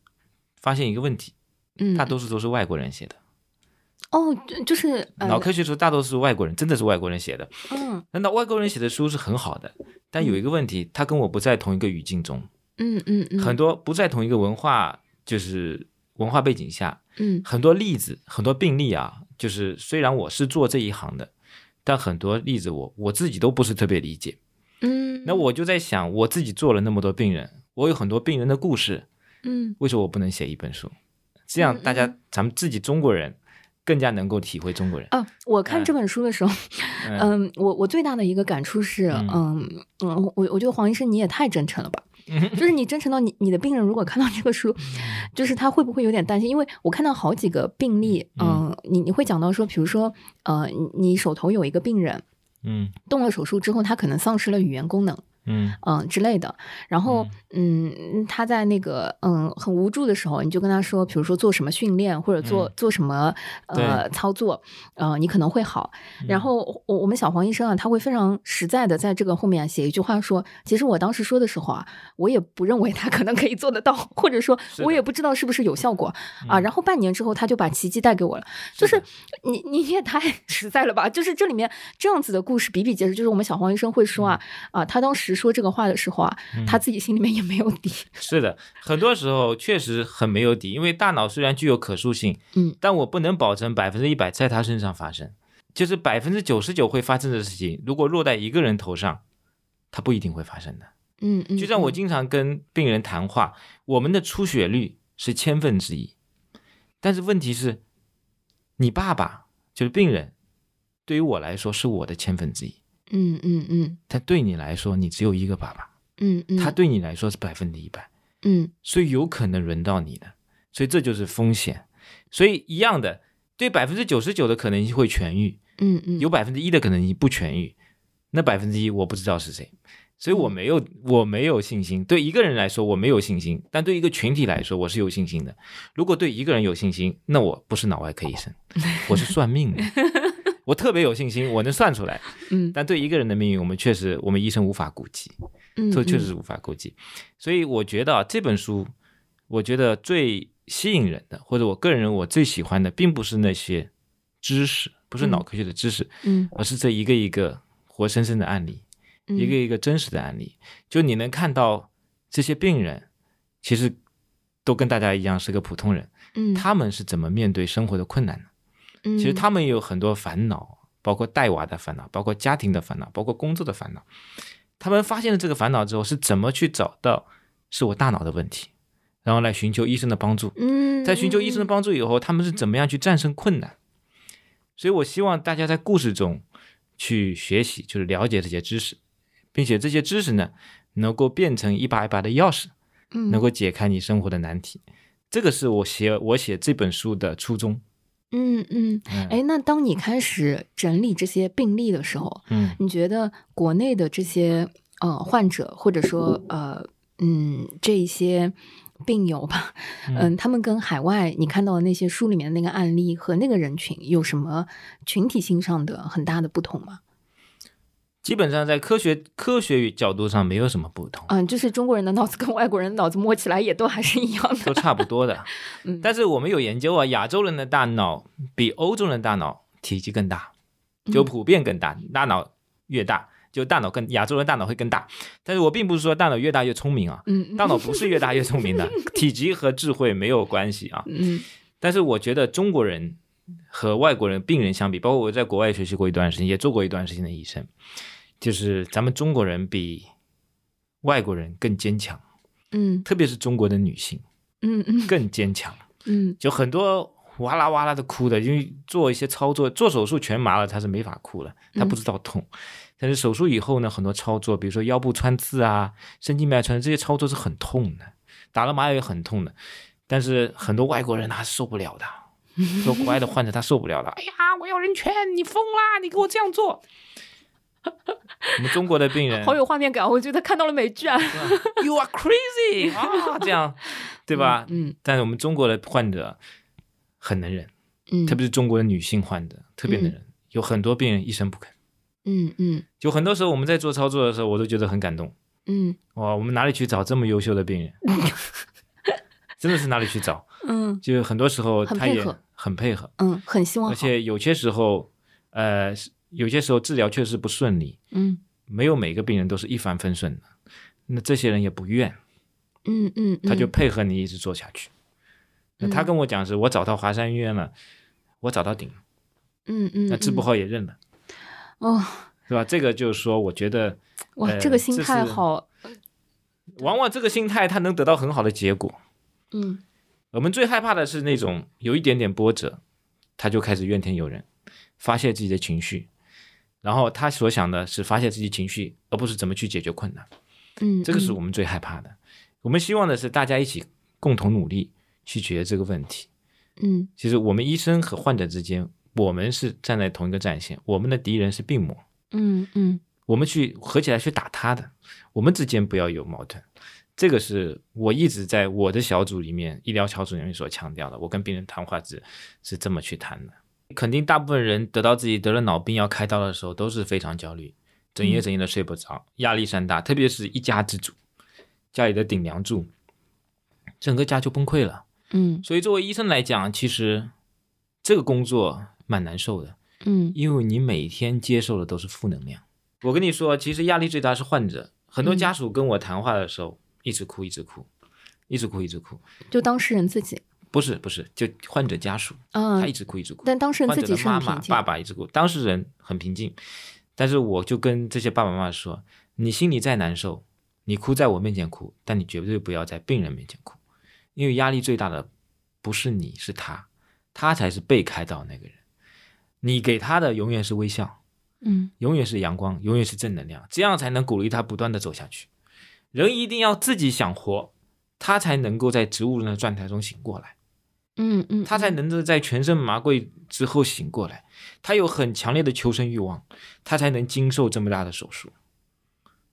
发现一个问题，嗯，大多数都是外国人写的。哦，就是脑科学书大多数是外国人，真的是外国人写的。嗯，难道外国人写的书是很好的？但有一个问题，他跟我不在同一个语境中。嗯嗯嗯，很多不在同一个文化，就是文化背景下，嗯，很多例子，很多病例啊，就是虽然我是做这一行的，但很多例子我我自己都不是特别理解，嗯，那我就在想，我自己做了那么多病人，我有很多病人的故事，嗯，为什么我不能写一本书？这样大家咱们自己中国人更加能够体会中国人。啊，我看这本书的时候，嗯，我我最大的一个感触是，嗯嗯，我我觉得黄医生你也太真诚了吧。就是你真诚到你你的病人如果看到这个书，就是他会不会有点担心？因为我看到好几个病例，嗯，你你会讲到说，比如说，呃，你手头有一个病人，嗯，动了手术之后，他可能丧失了语言功能。嗯嗯之类的，然后嗯他在那个嗯很无助的时候，你就跟他说，比如说做什么训练或者做做什么呃操作，呃你可能会好。然后我我们小黄医生啊，他会非常实在的在这个后面写一句话说，其实我当时说的时候啊，我也不认为他可能可以做得到，或者说我也不知道是不是有效果啊。然后半年之后他就把奇迹带给我了，就是你你也太 实在了吧？就是这里面这样子的故事比比皆是，就是我们小黄医生会说啊啊他当时。说这个话的时候啊，他自己心里面也没有底。是的，很多时候确实很没有底，因为大脑虽然具有可塑性，嗯，但我不能保证百分之一百在他身上发生。就是百分之九十九会发生的事情，如果落在一个人头上，他不一定会发生的。嗯嗯。就像我经常跟病人谈话，我们的出血率是千分之一，但是问题是，你爸爸就是病人，对于我来说是我的千分之一。嗯嗯嗯，但对你来说，你只有一个爸爸，嗯嗯，他对你来说是百分之一百，嗯，所以有可能轮到你的，所以这就是风险。所以一样的，对百分之九十九的可能性会痊愈，嗯嗯，有百分之一的可能性不痊愈，那百分之一我不知道是谁，所以我没有我没有信心。对一个人来说我没有信心，但对一个群体来说我是有信心的。如果对一个人有信心，那我不是脑外科医生，我是算命的。我特别有信心，我能算出来。嗯，但对一个人的命运，我们确实，我们医生无法估计。嗯，这确实是无法估计。所以我觉得啊，这本书，我觉得最吸引人的，或者我个人我最喜欢的，并不是那些知识，不是脑科学的知识，嗯，而是这一个一个活生生的案例，一个一个真实的案例。就你能看到这些病人，其实都跟大家一样是个普通人。嗯，他们是怎么面对生活的困难的？其实他们也有很多烦恼，包括带娃的烦恼，包括家庭的烦恼，包括工作的烦恼。他们发现了这个烦恼之后，是怎么去找到是我大脑的问题，然后来寻求医生的帮助。嗯，在寻求医生的帮助以后，他们是怎么样去战胜困难？所以我希望大家在故事中去学习，就是了解这些知识，并且这些知识呢，能够变成一把一把的钥匙，能够解开你生活的难题。这个是我写我写这本书的初衷。嗯嗯，哎，那当你开始整理这些病例的时候，嗯，你觉得国内的这些呃患者，或者说呃嗯这一些病友吧，嗯，他们跟海外你看到的那些书里面的那个案例和那个人群有什么群体性上的很大的不同吗？基本上在科学科学角度上没有什么不同，嗯，就是中国人的脑子跟外国人的脑子摸起来也都还是一样的，都差不多的。嗯，但是我们有研究啊，亚洲人的大脑比欧洲人的大脑体积更大，就普遍更大，大脑越大。就大脑更亚洲人大脑会更大，但是我并不是说大脑越大越聪明啊，嗯，大脑不是越大越聪明的，体积和智慧没有关系啊。嗯但是我觉得中国人和外国人病人相比，包括我在国外学习过一段时间，也做过一段时间的医生，就是咱们中国人比外国人更坚强，嗯特别是中国的女性嗯嗯更坚强，嗯就很多哇啦哇啦的哭的，因为做一些操作，做手术全麻了，她是没法哭了，她不知道痛。但是手术以后呢，很多操作，比如说腰部穿刺啊、神经脉穿这些操作是很痛的，打了麻药也很痛的。但是很多外国人他是受不了的，说国外的患者他受不了的。哎呀，我要人权，你疯啦！你给我这样做。我们中国的病人好有画面感，我觉得看到了美剧啊。，You are crazy 啊，这样 对吧？嗯但是我们中国的患者很能忍，嗯，特别是中国的女性患者特别能忍，有很多病人一声不吭。嗯嗯就很多时候我们在做操作的时候，我都觉得很感动。嗯哇，我们哪里去找这么优秀的病人？真的是哪里去找？嗯就很多时候他也很配合，嗯，很希望。而且有些时候，呃，有些时候治疗确实不顺利，嗯没有每个病人都是一帆风顺的。那这些人也不愿，嗯嗯，他就配合你一直做下去。那他跟我讲是，我找到华山医院了，我找到顶了，嗯嗯，那治不好也认了，哦是吧？这个就是说，我觉得哇，呃这个心态好。往往这个心态他能得到很好的结果。嗯我们最害怕的是那种有一点点波折，他就开始怨天尤人，发泄自己的情绪，然后他所想的是发泄自己情绪，而不是怎么去解决困难。嗯，这个是我们最害怕的。我们希望的是大家一起共同努力去解决这个问题。嗯其实我们医生和患者之间，我们是站在同一个战线，我们的敌人是病魔，嗯嗯我们去合起来去打他的，我们之间不要有矛盾。这个是我一直在我的小组里面，医疗小组里面所强调的。我跟病人谈话是是这么去谈的。肯定大部分人得到自己得了脑病要开刀的时候，都是非常焦虑，整夜整夜的睡不着，压力山大。特别是一家之主，家里的顶梁柱，整个家就崩溃了。嗯所以作为医生来讲，其实这个工作蛮难受的。嗯因为你每天接受的都是负能量。我跟你说，其实压力最大是患者。很多家属跟我谈话的时候，一直哭，一直哭，一直哭，一直哭。就当事人自己。不是不是，就患者家属，嗯他一直哭，一直哭。但当事人患自己妈妈。爸爸一直哭，当事人很平静。但是我就跟这些爸爸妈妈说，你心里再难受，你哭在我面前哭，但你绝对不要在病人面前哭，因为压力最大的不是你，是他，他才是被开导那个人。你给他的永远是微笑，嗯永远是阳光，永远是正能量，这样才能鼓励他不断的走下去。人一定要自己想活，他才能够在植物人的状态中醒过来。嗯嗯，他才能够在全身麻醉之后醒过来，他有很强烈的求生欲望，他才能经受这么大的手术。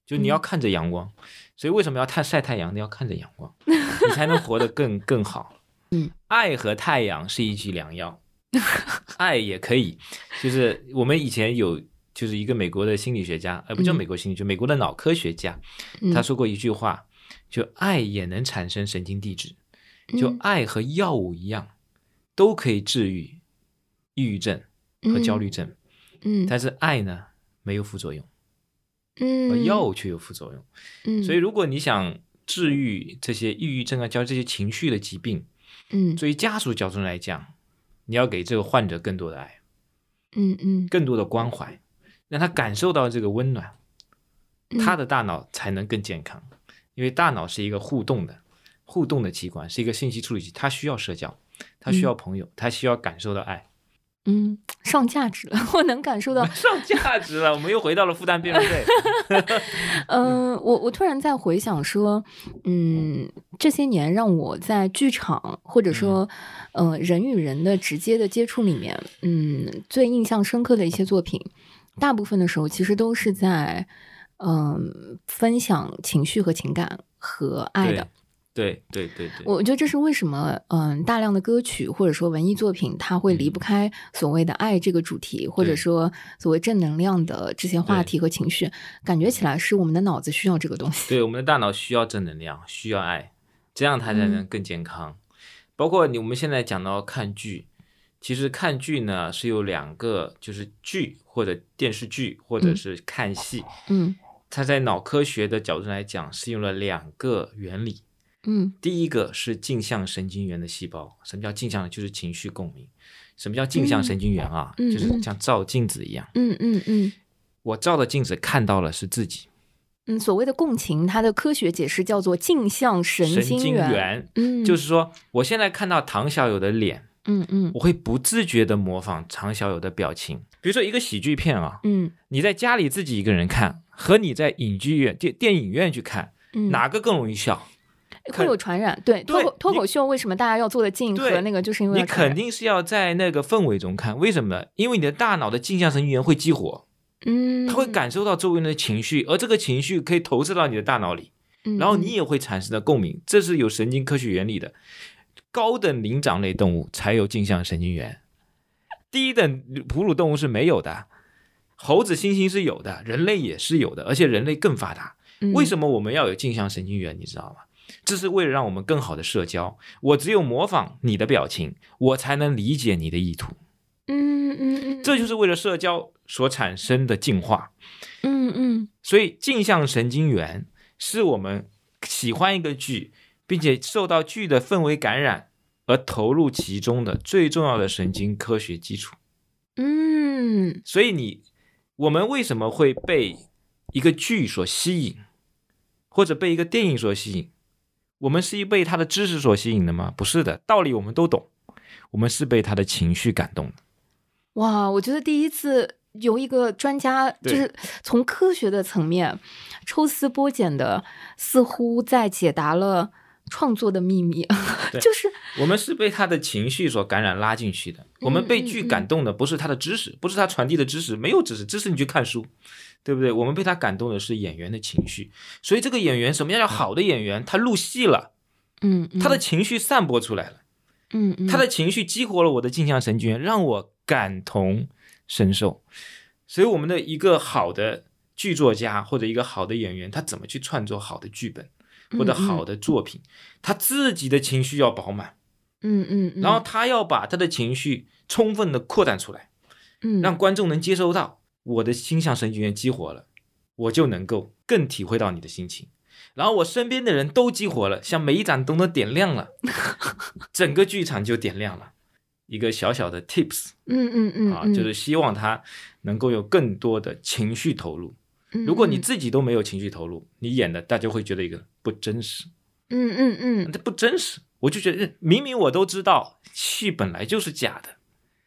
就你要看着阳光，所以为什么要太晒太阳？你要看着阳光，你才能活得更更好。嗯，爱和太阳是一剂良药，爱也可以。就是我们以前有，就是一个美国的心理学家，呃，不叫嗯美国心理，就美国的脑科学家，嗯他说过一句话，就爱也能产生神经递质。就嗯。爱和药物一样，都可以治愈抑郁症和焦虑症，嗯。但是爱呢没有副作用，而嗯药物却有副作用。嗯，所以如果你想治愈这些抑郁症啊、焦虑这些情绪的疾病，嗯。作为家属角度来讲，你要给这个患者更多的爱，嗯嗯。更多的关怀，让他感受到这个温暖，嗯。他的大脑才能更健康。因为大脑是一个互动的、互动的器官，是一个信息处理器，它需要社交，它需要朋友，它需要感受到爱。嗯上价值了，我能感受到。上价值了，我们又回到了负担辩论 费。嗯，我我突然在回想说，嗯，这些年让我在剧场或者说，呃，人与人的直接的接触里面，嗯，最印象深刻的一些作品，大部分的时候其实都是在，嗯、分享情绪和情感和爱的。对对对对，我觉得这是为什么，嗯，大量的歌曲或者说文艺作品，它会离不开所谓的爱这个主题，或者说所谓正能量的这些话题和情绪，感觉起来是我们的脑子需要这个东西。对我们的大脑需要正能量，需要爱，这样它才能更健康。包括你我们现在讲到看剧，其实看剧呢是有两个，就是剧或者电视剧或者是看戏，嗯。它在脑科学的角度来讲是用了两个原理。嗯第一个是镜像神经元的细胞，什么叫镜像？就是情绪共鸣。什么叫镜像神经元啊？就是像照镜子一样，嗯嗯嗯我照的镜子看到了是自己嗯，所谓的共情，它的科学解释叫做镜像神神经经元。元，嗯，就是说我现在看到唐小友的脸，嗯嗯我会不自觉的模仿唐小友的表情。比如说一个喜剧片啊，嗯你在家里自己一个人看，和你在影剧院、电电影院去看，嗯，哪个更容易笑？会有传染？对，脱口脱口秀为什么大家要做的近和那个，就是因为你肯定是要在那个氛围中看，为什么呢？因为你的大脑的镜像神经元会激活，嗯，它会感受到周围人的情绪，而这个情绪可以投射到你的大脑里，嗯，然后你也会产生的共鸣，这是有神经科学原理的。高等灵长类动物才有镜像神经元，低等哺乳动物是没有的。猴子、猩猩是有的，人类也是有的，而且人类更发达。嗯为什么我们要有镜像神经元？你知道吗？这是为了让我们更好的社交。我只有模仿你的表情，我才能理解你的意图。嗯嗯嗯，这就是为了社交所产生的进化。嗯嗯所以，镜像神经元是我们喜欢一个剧，并且受到剧的氛围感染而投入其中的最重要的神经科学基础。嗯所以你，我们为什么会被一个剧所吸引，或者被一个电影所吸引？我们是被他的知识所吸引的吗？不是的，道理我们都懂，我们是被他的情绪感动的。哇，我觉得第一次由一个专家，就是从科学的层面抽丝剥茧的，似乎在解答了创作的秘密，就是我们是被他的情绪所感染拉进去的。我们被剧感动的不是他的知识，不是他传递的知识，没有知识，知识你去看书，对不对？我们被他感动的是演员的情绪。所以这个演员，什么叫好的演员？他入戏了，嗯，嗯他的情绪散播出来了，嗯嗯他的情绪激活了我的镜像神经元，让我感同身受。所以，我们的一个好的剧作家或者一个好的演员，他怎么去创作好的剧本或者好的作品？他自己的情绪要饱满。嗯嗯嗯，然后他要把他的情绪充分的扩展出来，嗯让观众能接收到我的心象神经元激活了，我就能够更体会到你的心情。然后我身边的人都激活了，像每一盏灯都点亮了，整个剧场就点亮了。一个小小的 tips 嗯嗯嗯啊，就是希望他能够有更多的情绪投入。如果你自己都没有情绪投入，你演的大家会觉得一个不真实，嗯嗯嗯这不真实。我就觉得明明我都知道戏本来就是假的，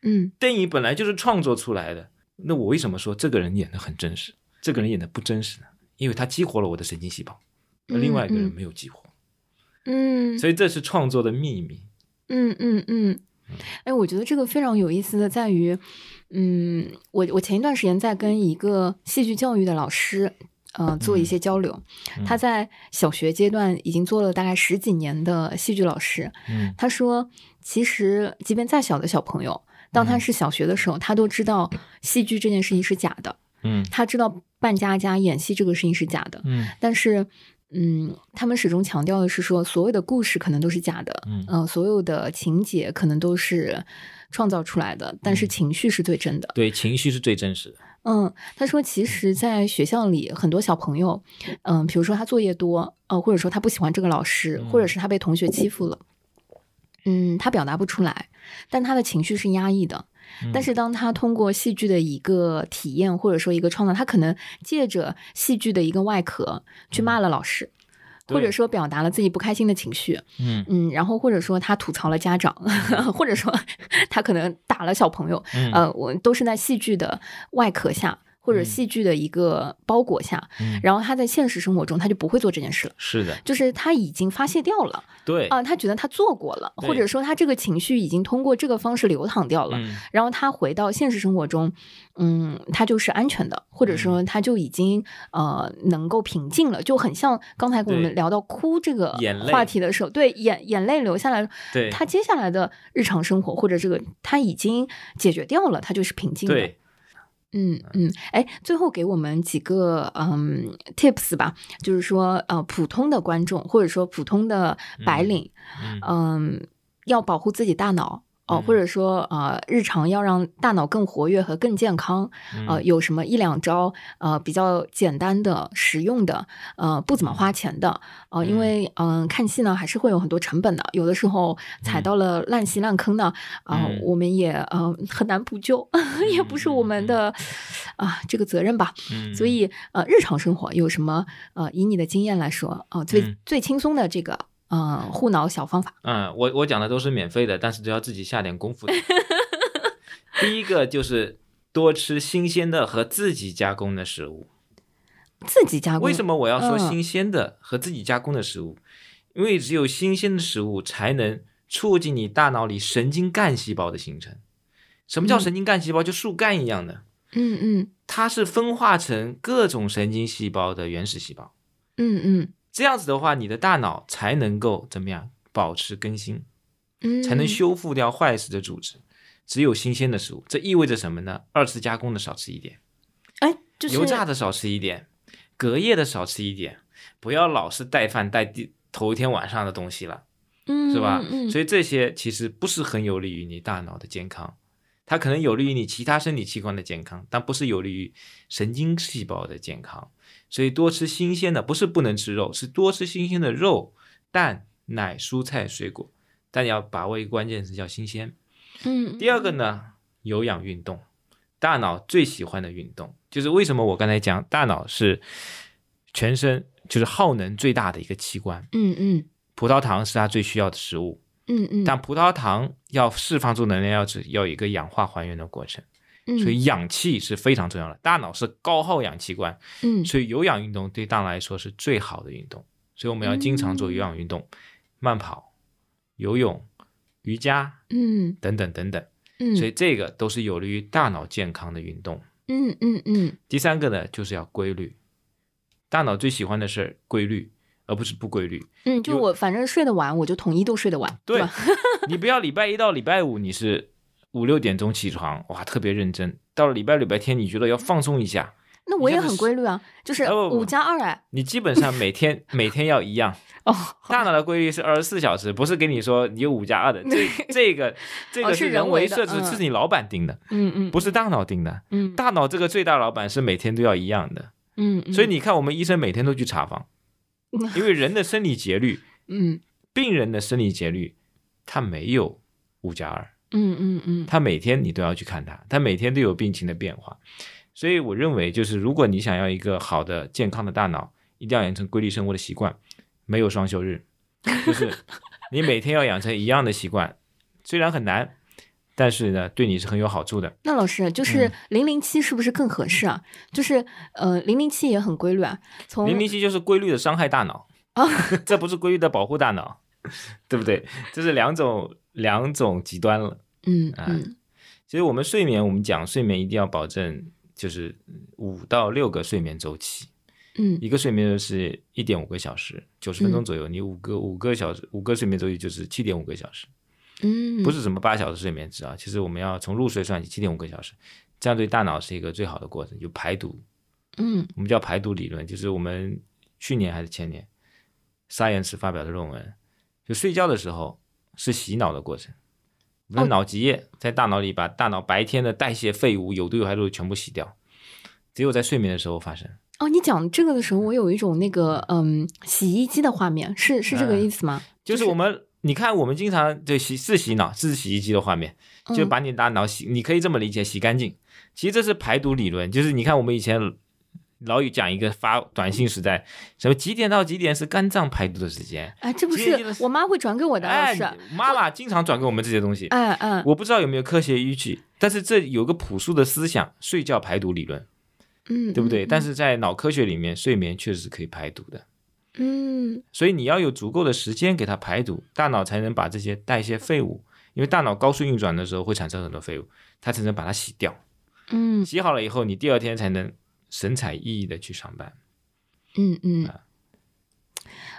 嗯电影本来就是创作出来的，那我为什么说这个人演的很真实，这个人演的不真实呢？因为他激活了我的神经细胞，而另外一个人没有激活，嗯所以这是创作的秘密。嗯嗯嗯，哎，我觉得这个非常有意思的在于，嗯，我我前一段时间在跟一个戏剧教育的老师。呃，做一些交流，嗯他在小学阶段已经做了大概十几年的戏剧老师。嗯他说，其实即便再小的小朋友，当他是小学的时候，他都知道戏剧这件事情是假的，嗯。他知道扮家家演戏这个事情是假的，嗯。但是，嗯，他们始终强调的是说，所有的故事可能都是假的，嗯。呃，所有的情节可能都是创造出来的，但是嗯。情绪是最真的。对，情绪是最真实的。嗯，他说，其实，在学校里，很多小朋友，嗯、比如说他作业多，呃，或者说他不喜欢这个老师，或者是他被同学欺负了，嗯，他表达不出来，但他的情绪是压抑的。但是当他通过戏剧的一个体验，或者说一个创造，他可能借着戏剧的一个外壳去骂了老师，或者说表达了自己不开心的情绪，嗯嗯，然后或者说他吐槽了家长，或者说他可能打了小朋友，嗯呃，我都是在戏剧的外壳下。或者嗯。戏剧的一个包裹下，嗯。然后他在现实生活中他就不会做这件事了，是的，就是他已经发泄掉了。对啊、他觉得他做过了，或者说他这个情绪已经通过这个方式流淌掉了，嗯。然后他回到现实生活中，嗯，他就是安全的，或者嗯说他就已经呃能够平静了，就很像刚才跟我们聊到哭这个话题的时候，对眼眼泪流下来，对他接下来的日常生活或者这个他已经解决掉了，他就是平静的。对，嗯嗯，哎，最后给我们几个嗯 tips 吧，就是说呃普通的观众或者说普通的白领，嗯。嗯，要保护自己大脑，哦，嗯或者说呃，日常要让大脑更活跃和更健康，呃，嗯。有什么一两招呃比较简单的、实用的，呃，不怎么花钱的，呃，因嗯。为嗯、看戏呢还是会有很多成本的，有的时候踩嗯。到了烂戏烂坑呢，啊、嗯。我们也呃很难补救，也不是我们的啊、这个责任吧。嗯，所以呃，日常生活有什么呃，以你的经验来说，啊，最、嗯。最轻松的这个呃护脑小方法，嗯，我我讲的都是免费的，但是都要自己下点功夫的。第一个就是多吃新鲜的和自己加工的食物。自己加工。为什么我要说嗯新鲜的和自己加工的食物？因为只有新鲜的食物才能促进你大脑里神经干细胞的形成。什么叫嗯神经干细胞？就树干一样的，嗯嗯它是分化成各种神经细胞的原始细胞。嗯嗯这样子的话，你的大脑才能够怎么样保持更新，嗯，才能修复掉坏死的组织。只有新鲜的食物，这意味着什么呢？二次加工的少吃一点，哎，就是油炸的少吃一点，隔夜的少吃一点，不要老是带饭带第头一天晚上的东西了，嗯是吧？所以这些其实不是很有利于你大脑的健康，它可能有利于你其他身体器官的健康，但不是有利于神经细胞的健康。所以多吃新鲜的，不是不能吃肉，是多吃新鲜的肉、蛋、奶、蔬菜、水果，但你要把握一个关键词叫新鲜。嗯，第二个呢，有氧运动，大脑最喜欢的运动，就是为什么我刚才讲大脑是全身就是耗能最大的一个器官，嗯嗯葡萄糖是它最需要的食物，嗯嗯，但葡萄糖要释放出能量，要只要有一个氧化还原的过程，嗯所以氧气是非常重要的。大脑是高耗氧器官，嗯所以有氧运动对大脑来说是最好的运动，所以我们要经常做有氧运动，慢跑、游泳、瑜伽嗯等等等等。嗯，所以这个都是有利于大脑健康的运动。嗯嗯嗯第三个呢，就是要规律。大脑最喜欢的是规律，而不是不规律。嗯，就我反正睡得晚，我就统一都睡得晚，对吧？你不要礼拜一到礼拜五你是五六点钟起床，哇，特别认真。到了礼拜六、礼拜天，你觉得要放松一下，那我也很规律啊，就是哦五加二哎，你基本上每天 每天要一样。哦，大脑的规律是二十四小时，不是跟你说你有五加二的。这这个 这个哦是人人为设置，是你老板定的，嗯嗯，不是大脑定的。嗯大脑这个最大老板是每天都要一样的。嗯，嗯所以你看，我们医生每天都去查房，因为人的生理节律，嗯病人的生理节律，他没有五加二，嗯嗯嗯他每天你都要去看他，他每天都有病情的变化。所以我认为，就是如果你想要一个好的健康的大脑，一定要养成规律生活的习惯，没有双休日，就是 你每天要养成一样的习惯，虽然很难，但是呢，对你是很有好处的。那老师嗯就是零零七是不是更合适啊？就是呃，零零七也很规律啊，从零零七就是规律的伤害大脑啊，这不是规律的保护大脑，对不对？这是两种两种极端了。啊嗯。啊其实我们睡眠，我们讲睡眠一定要保证就是五到六个睡眠周期，嗯。一个睡眠就是一点五个小时，九十分钟左右，你五个五个小时五个睡眠周期就是七点五个小时，嗯，不是什么八小时睡眠制啊。其实我们要从入睡算起，七点五个小时，这样对大脑是一个最好的过程，就排毒。嗯。我们叫排毒理论，就是我们去年还是前年，Science 发表的论文，就睡觉的时候是洗脑的过程。我们的脑脊液在大脑里把大脑白天的代谢废物、有毒有害物质全部洗掉，只有在睡眠的时候发生。哦，你讲这个的时候，我有一种那个嗯洗衣机的画面，是是这个嗯意思吗？就是我们，你看我们经常对洗是洗脑，是洗衣机的画面，就嗯把你大脑洗，你可以这么理解，洗干净。其实这是排毒理论，就是你看我们以前老宇讲一个发短信时代，什么几点到几点是肝脏排毒的时间。哎，这不是是我妈会转给我的，老哎师。，妈妈经常转给我们这些东西，哎嗯，我不知道有没有科学依据，但是这有个朴素的思想，睡觉排毒理论，嗯，对不对？嗯但是在脑科学里面，睡眠确实是可以排毒的，嗯所以你要有足够的时间给它排毒，大脑才能把这些代谢废物，因为大脑高速运转的时候会产生很多废物，它才能把它洗掉。嗯洗好了以后，你第二天才能神采奕奕的去上班。嗯嗯。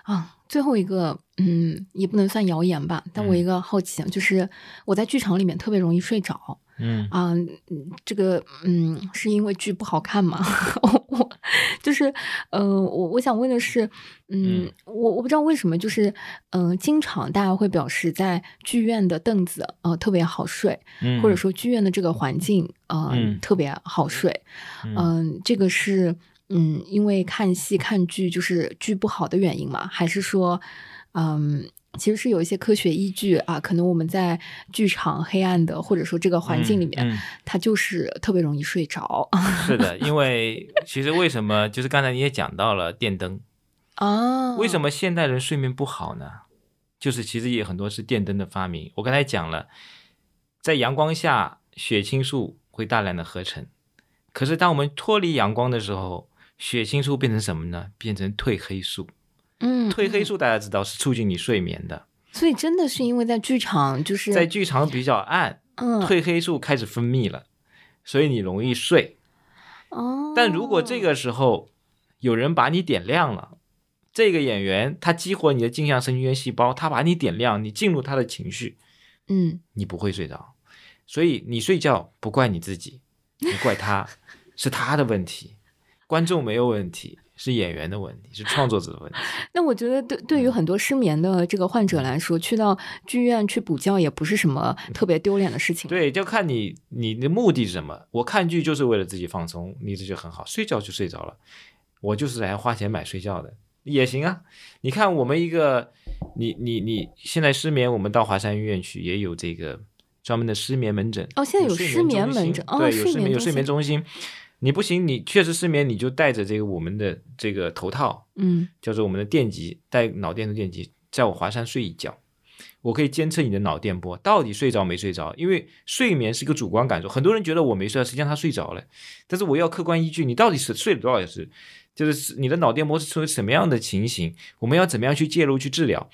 啊，最后一个，嗯，也不能算谣言吧，但我一个好奇，就是我在剧场里面特别容易睡着。嗯。啊、这个嗯，是因为剧不好看吗？我就是呃，我我想问的是，嗯，嗯。我我不知道为什么，就是嗯、呃，经常大家会表示在剧院的凳子呃特别好睡，嗯，或者说剧院的这个环境呃、嗯。特别好睡，嗯。嗯、这个是嗯因为看戏看剧就是剧不好的原因嘛？还是说嗯？其实是有一些科学依据啊，可能我们在剧场黑暗的或者说这个环境里面，嗯嗯它就是特别容易睡着是的，因为其实为什么就是刚才你也讲到了电灯，啊。为什么？么现代人睡眠不好呢？就是其实也很多是电灯的发明。我刚才讲了，在阳光下，血清素会大量的合成，可是当我们脱离阳光的时候，血清素变成什么呢？变成褪黑素。嗯，褪黑嗯，素大家知道是促进你睡眠的，所以真的是因为在剧场就是在剧场比较暗，嗯褪黑素开始分泌了，所以你容易睡。哦，但如果这个时候有人把你点亮了，这个演员他激活你的镜像神经元细胞，他把你点亮，你进入他的情绪，嗯你不会睡着。所以你睡觉不怪你自己，你怪他，是他的问题，观众没有问题，是演员的问题，是创作者的问题。那我觉得对对于很多失眠的这个患者来说，去到剧院去补觉也不是什么特别丢脸的事情。对，就看你你的目的是什么。我看剧就是为了自己放松，你这就很好，睡觉就睡着了。我就是来花钱买睡觉的，也行啊。你看我们一个，你你你现在失眠，我们到华山医院去也有这个专门的失眠门诊。哦现在有失眠门诊哦有失眠有睡眠中心眠中心。你不行，你确实失眠，你就带着这个我们的这个头套，嗯叫做我们的电极，带脑电的电极，在我华山睡一觉，我可以监测你的脑电波到底睡着没睡着。因为睡眠是一个主观感受，很多人觉得我没睡，实际上他睡着了。但是我要客观依据，你到底是睡了多少小时，就是你的脑电波是出于什么样的情形，我们要怎么样去介入去治疗，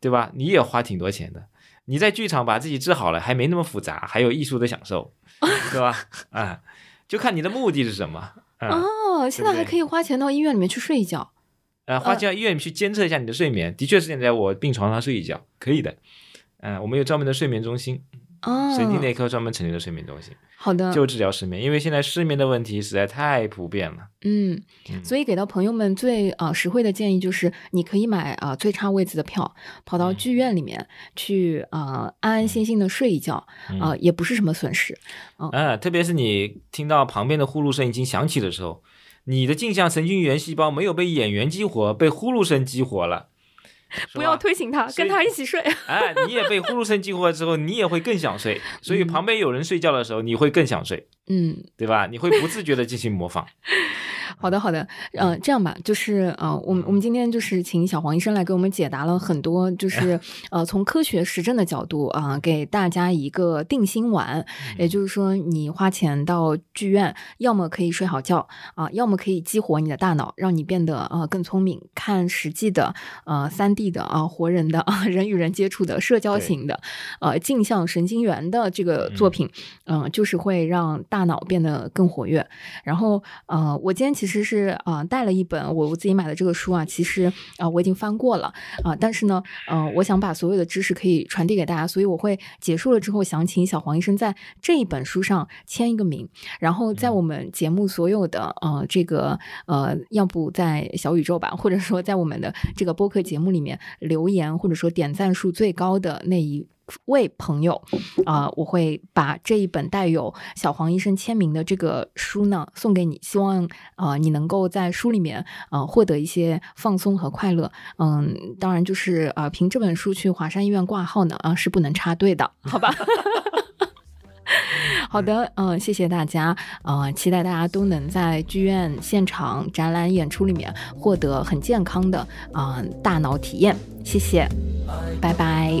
对吧？你也花挺多钱的。你在剧场把自己治好了，还没那么复杂，还有艺术的享受，对吧？啊、就看你的目的是什么。嗯、哦，现在还可以花钱到医院里面去睡一觉。呃，花钱到医院去监测一下你的睡眠，的确是现在我病床上睡一觉，可以的。嗯、我们有专门的睡眠中心，哦，神经内科专门成立的睡眠中心，好的，就治疗失眠。因为现在失眠的问题实在太普遍了。嗯，嗯所以给到朋友们最啊、呃实惠的建议就是，你可以买啊、最差位置的票，跑到嗯剧院里面去啊、安安心心的睡一觉嗯啊、也不是什么损失。啊，特别是你听到旁边的呼噜声已经响起的时候，你的镜像神经元细胞没有被演员激活，被呼噜声激活了。是不要推醒他，跟他一起睡。哎，你也被呼噜声激活了之后，你也会更想睡。所以嗯旁边有人睡觉的时候，你会更想睡，嗯，对吧？你会不自觉的进行模仿。好的，好的，呃，这样吧，就是呃，我们我们今天就是请小黄医生来给我们解答了很多，就是 呃，从科学实证的角度啊、给大家一个定心丸，也就是说，你花钱到剧院，要么可以睡好觉啊、要么可以激活你的大脑，让你变得呃更聪明，看实际的呃三 D 的啊、活人的啊、人与人接触的社交型的呃镜像神经元的这个作品，嗯、就是会让大脑变得更活跃。然后呃，我今天其实是呃带了一本我我自己买的这个书啊，其实啊、呃我已经翻过了啊、但是呢，呃，我想把所有的知识可以传递给大家，所以我会结束了之后想请小黄医生在这一本书上签一个名，然后在我们节目所有的呃这个呃，要不在小宇宙吧，或者说在我们的这个播客节目里面留言，或者说点赞数最高的那一。位朋友，啊、我会把这一本带有小黄医生签名的这个书呢送给你，希望呃你能够在书里面呃获得一些放松和快乐。嗯，当然就是啊凭这本书去华山医院挂号呢啊、是不能插队的，好吧？好的，嗯、谢谢大家，呃，期待大家都能在剧院现场展览演出里面获得很健康的啊、呃大脑体验，谢谢，拜拜。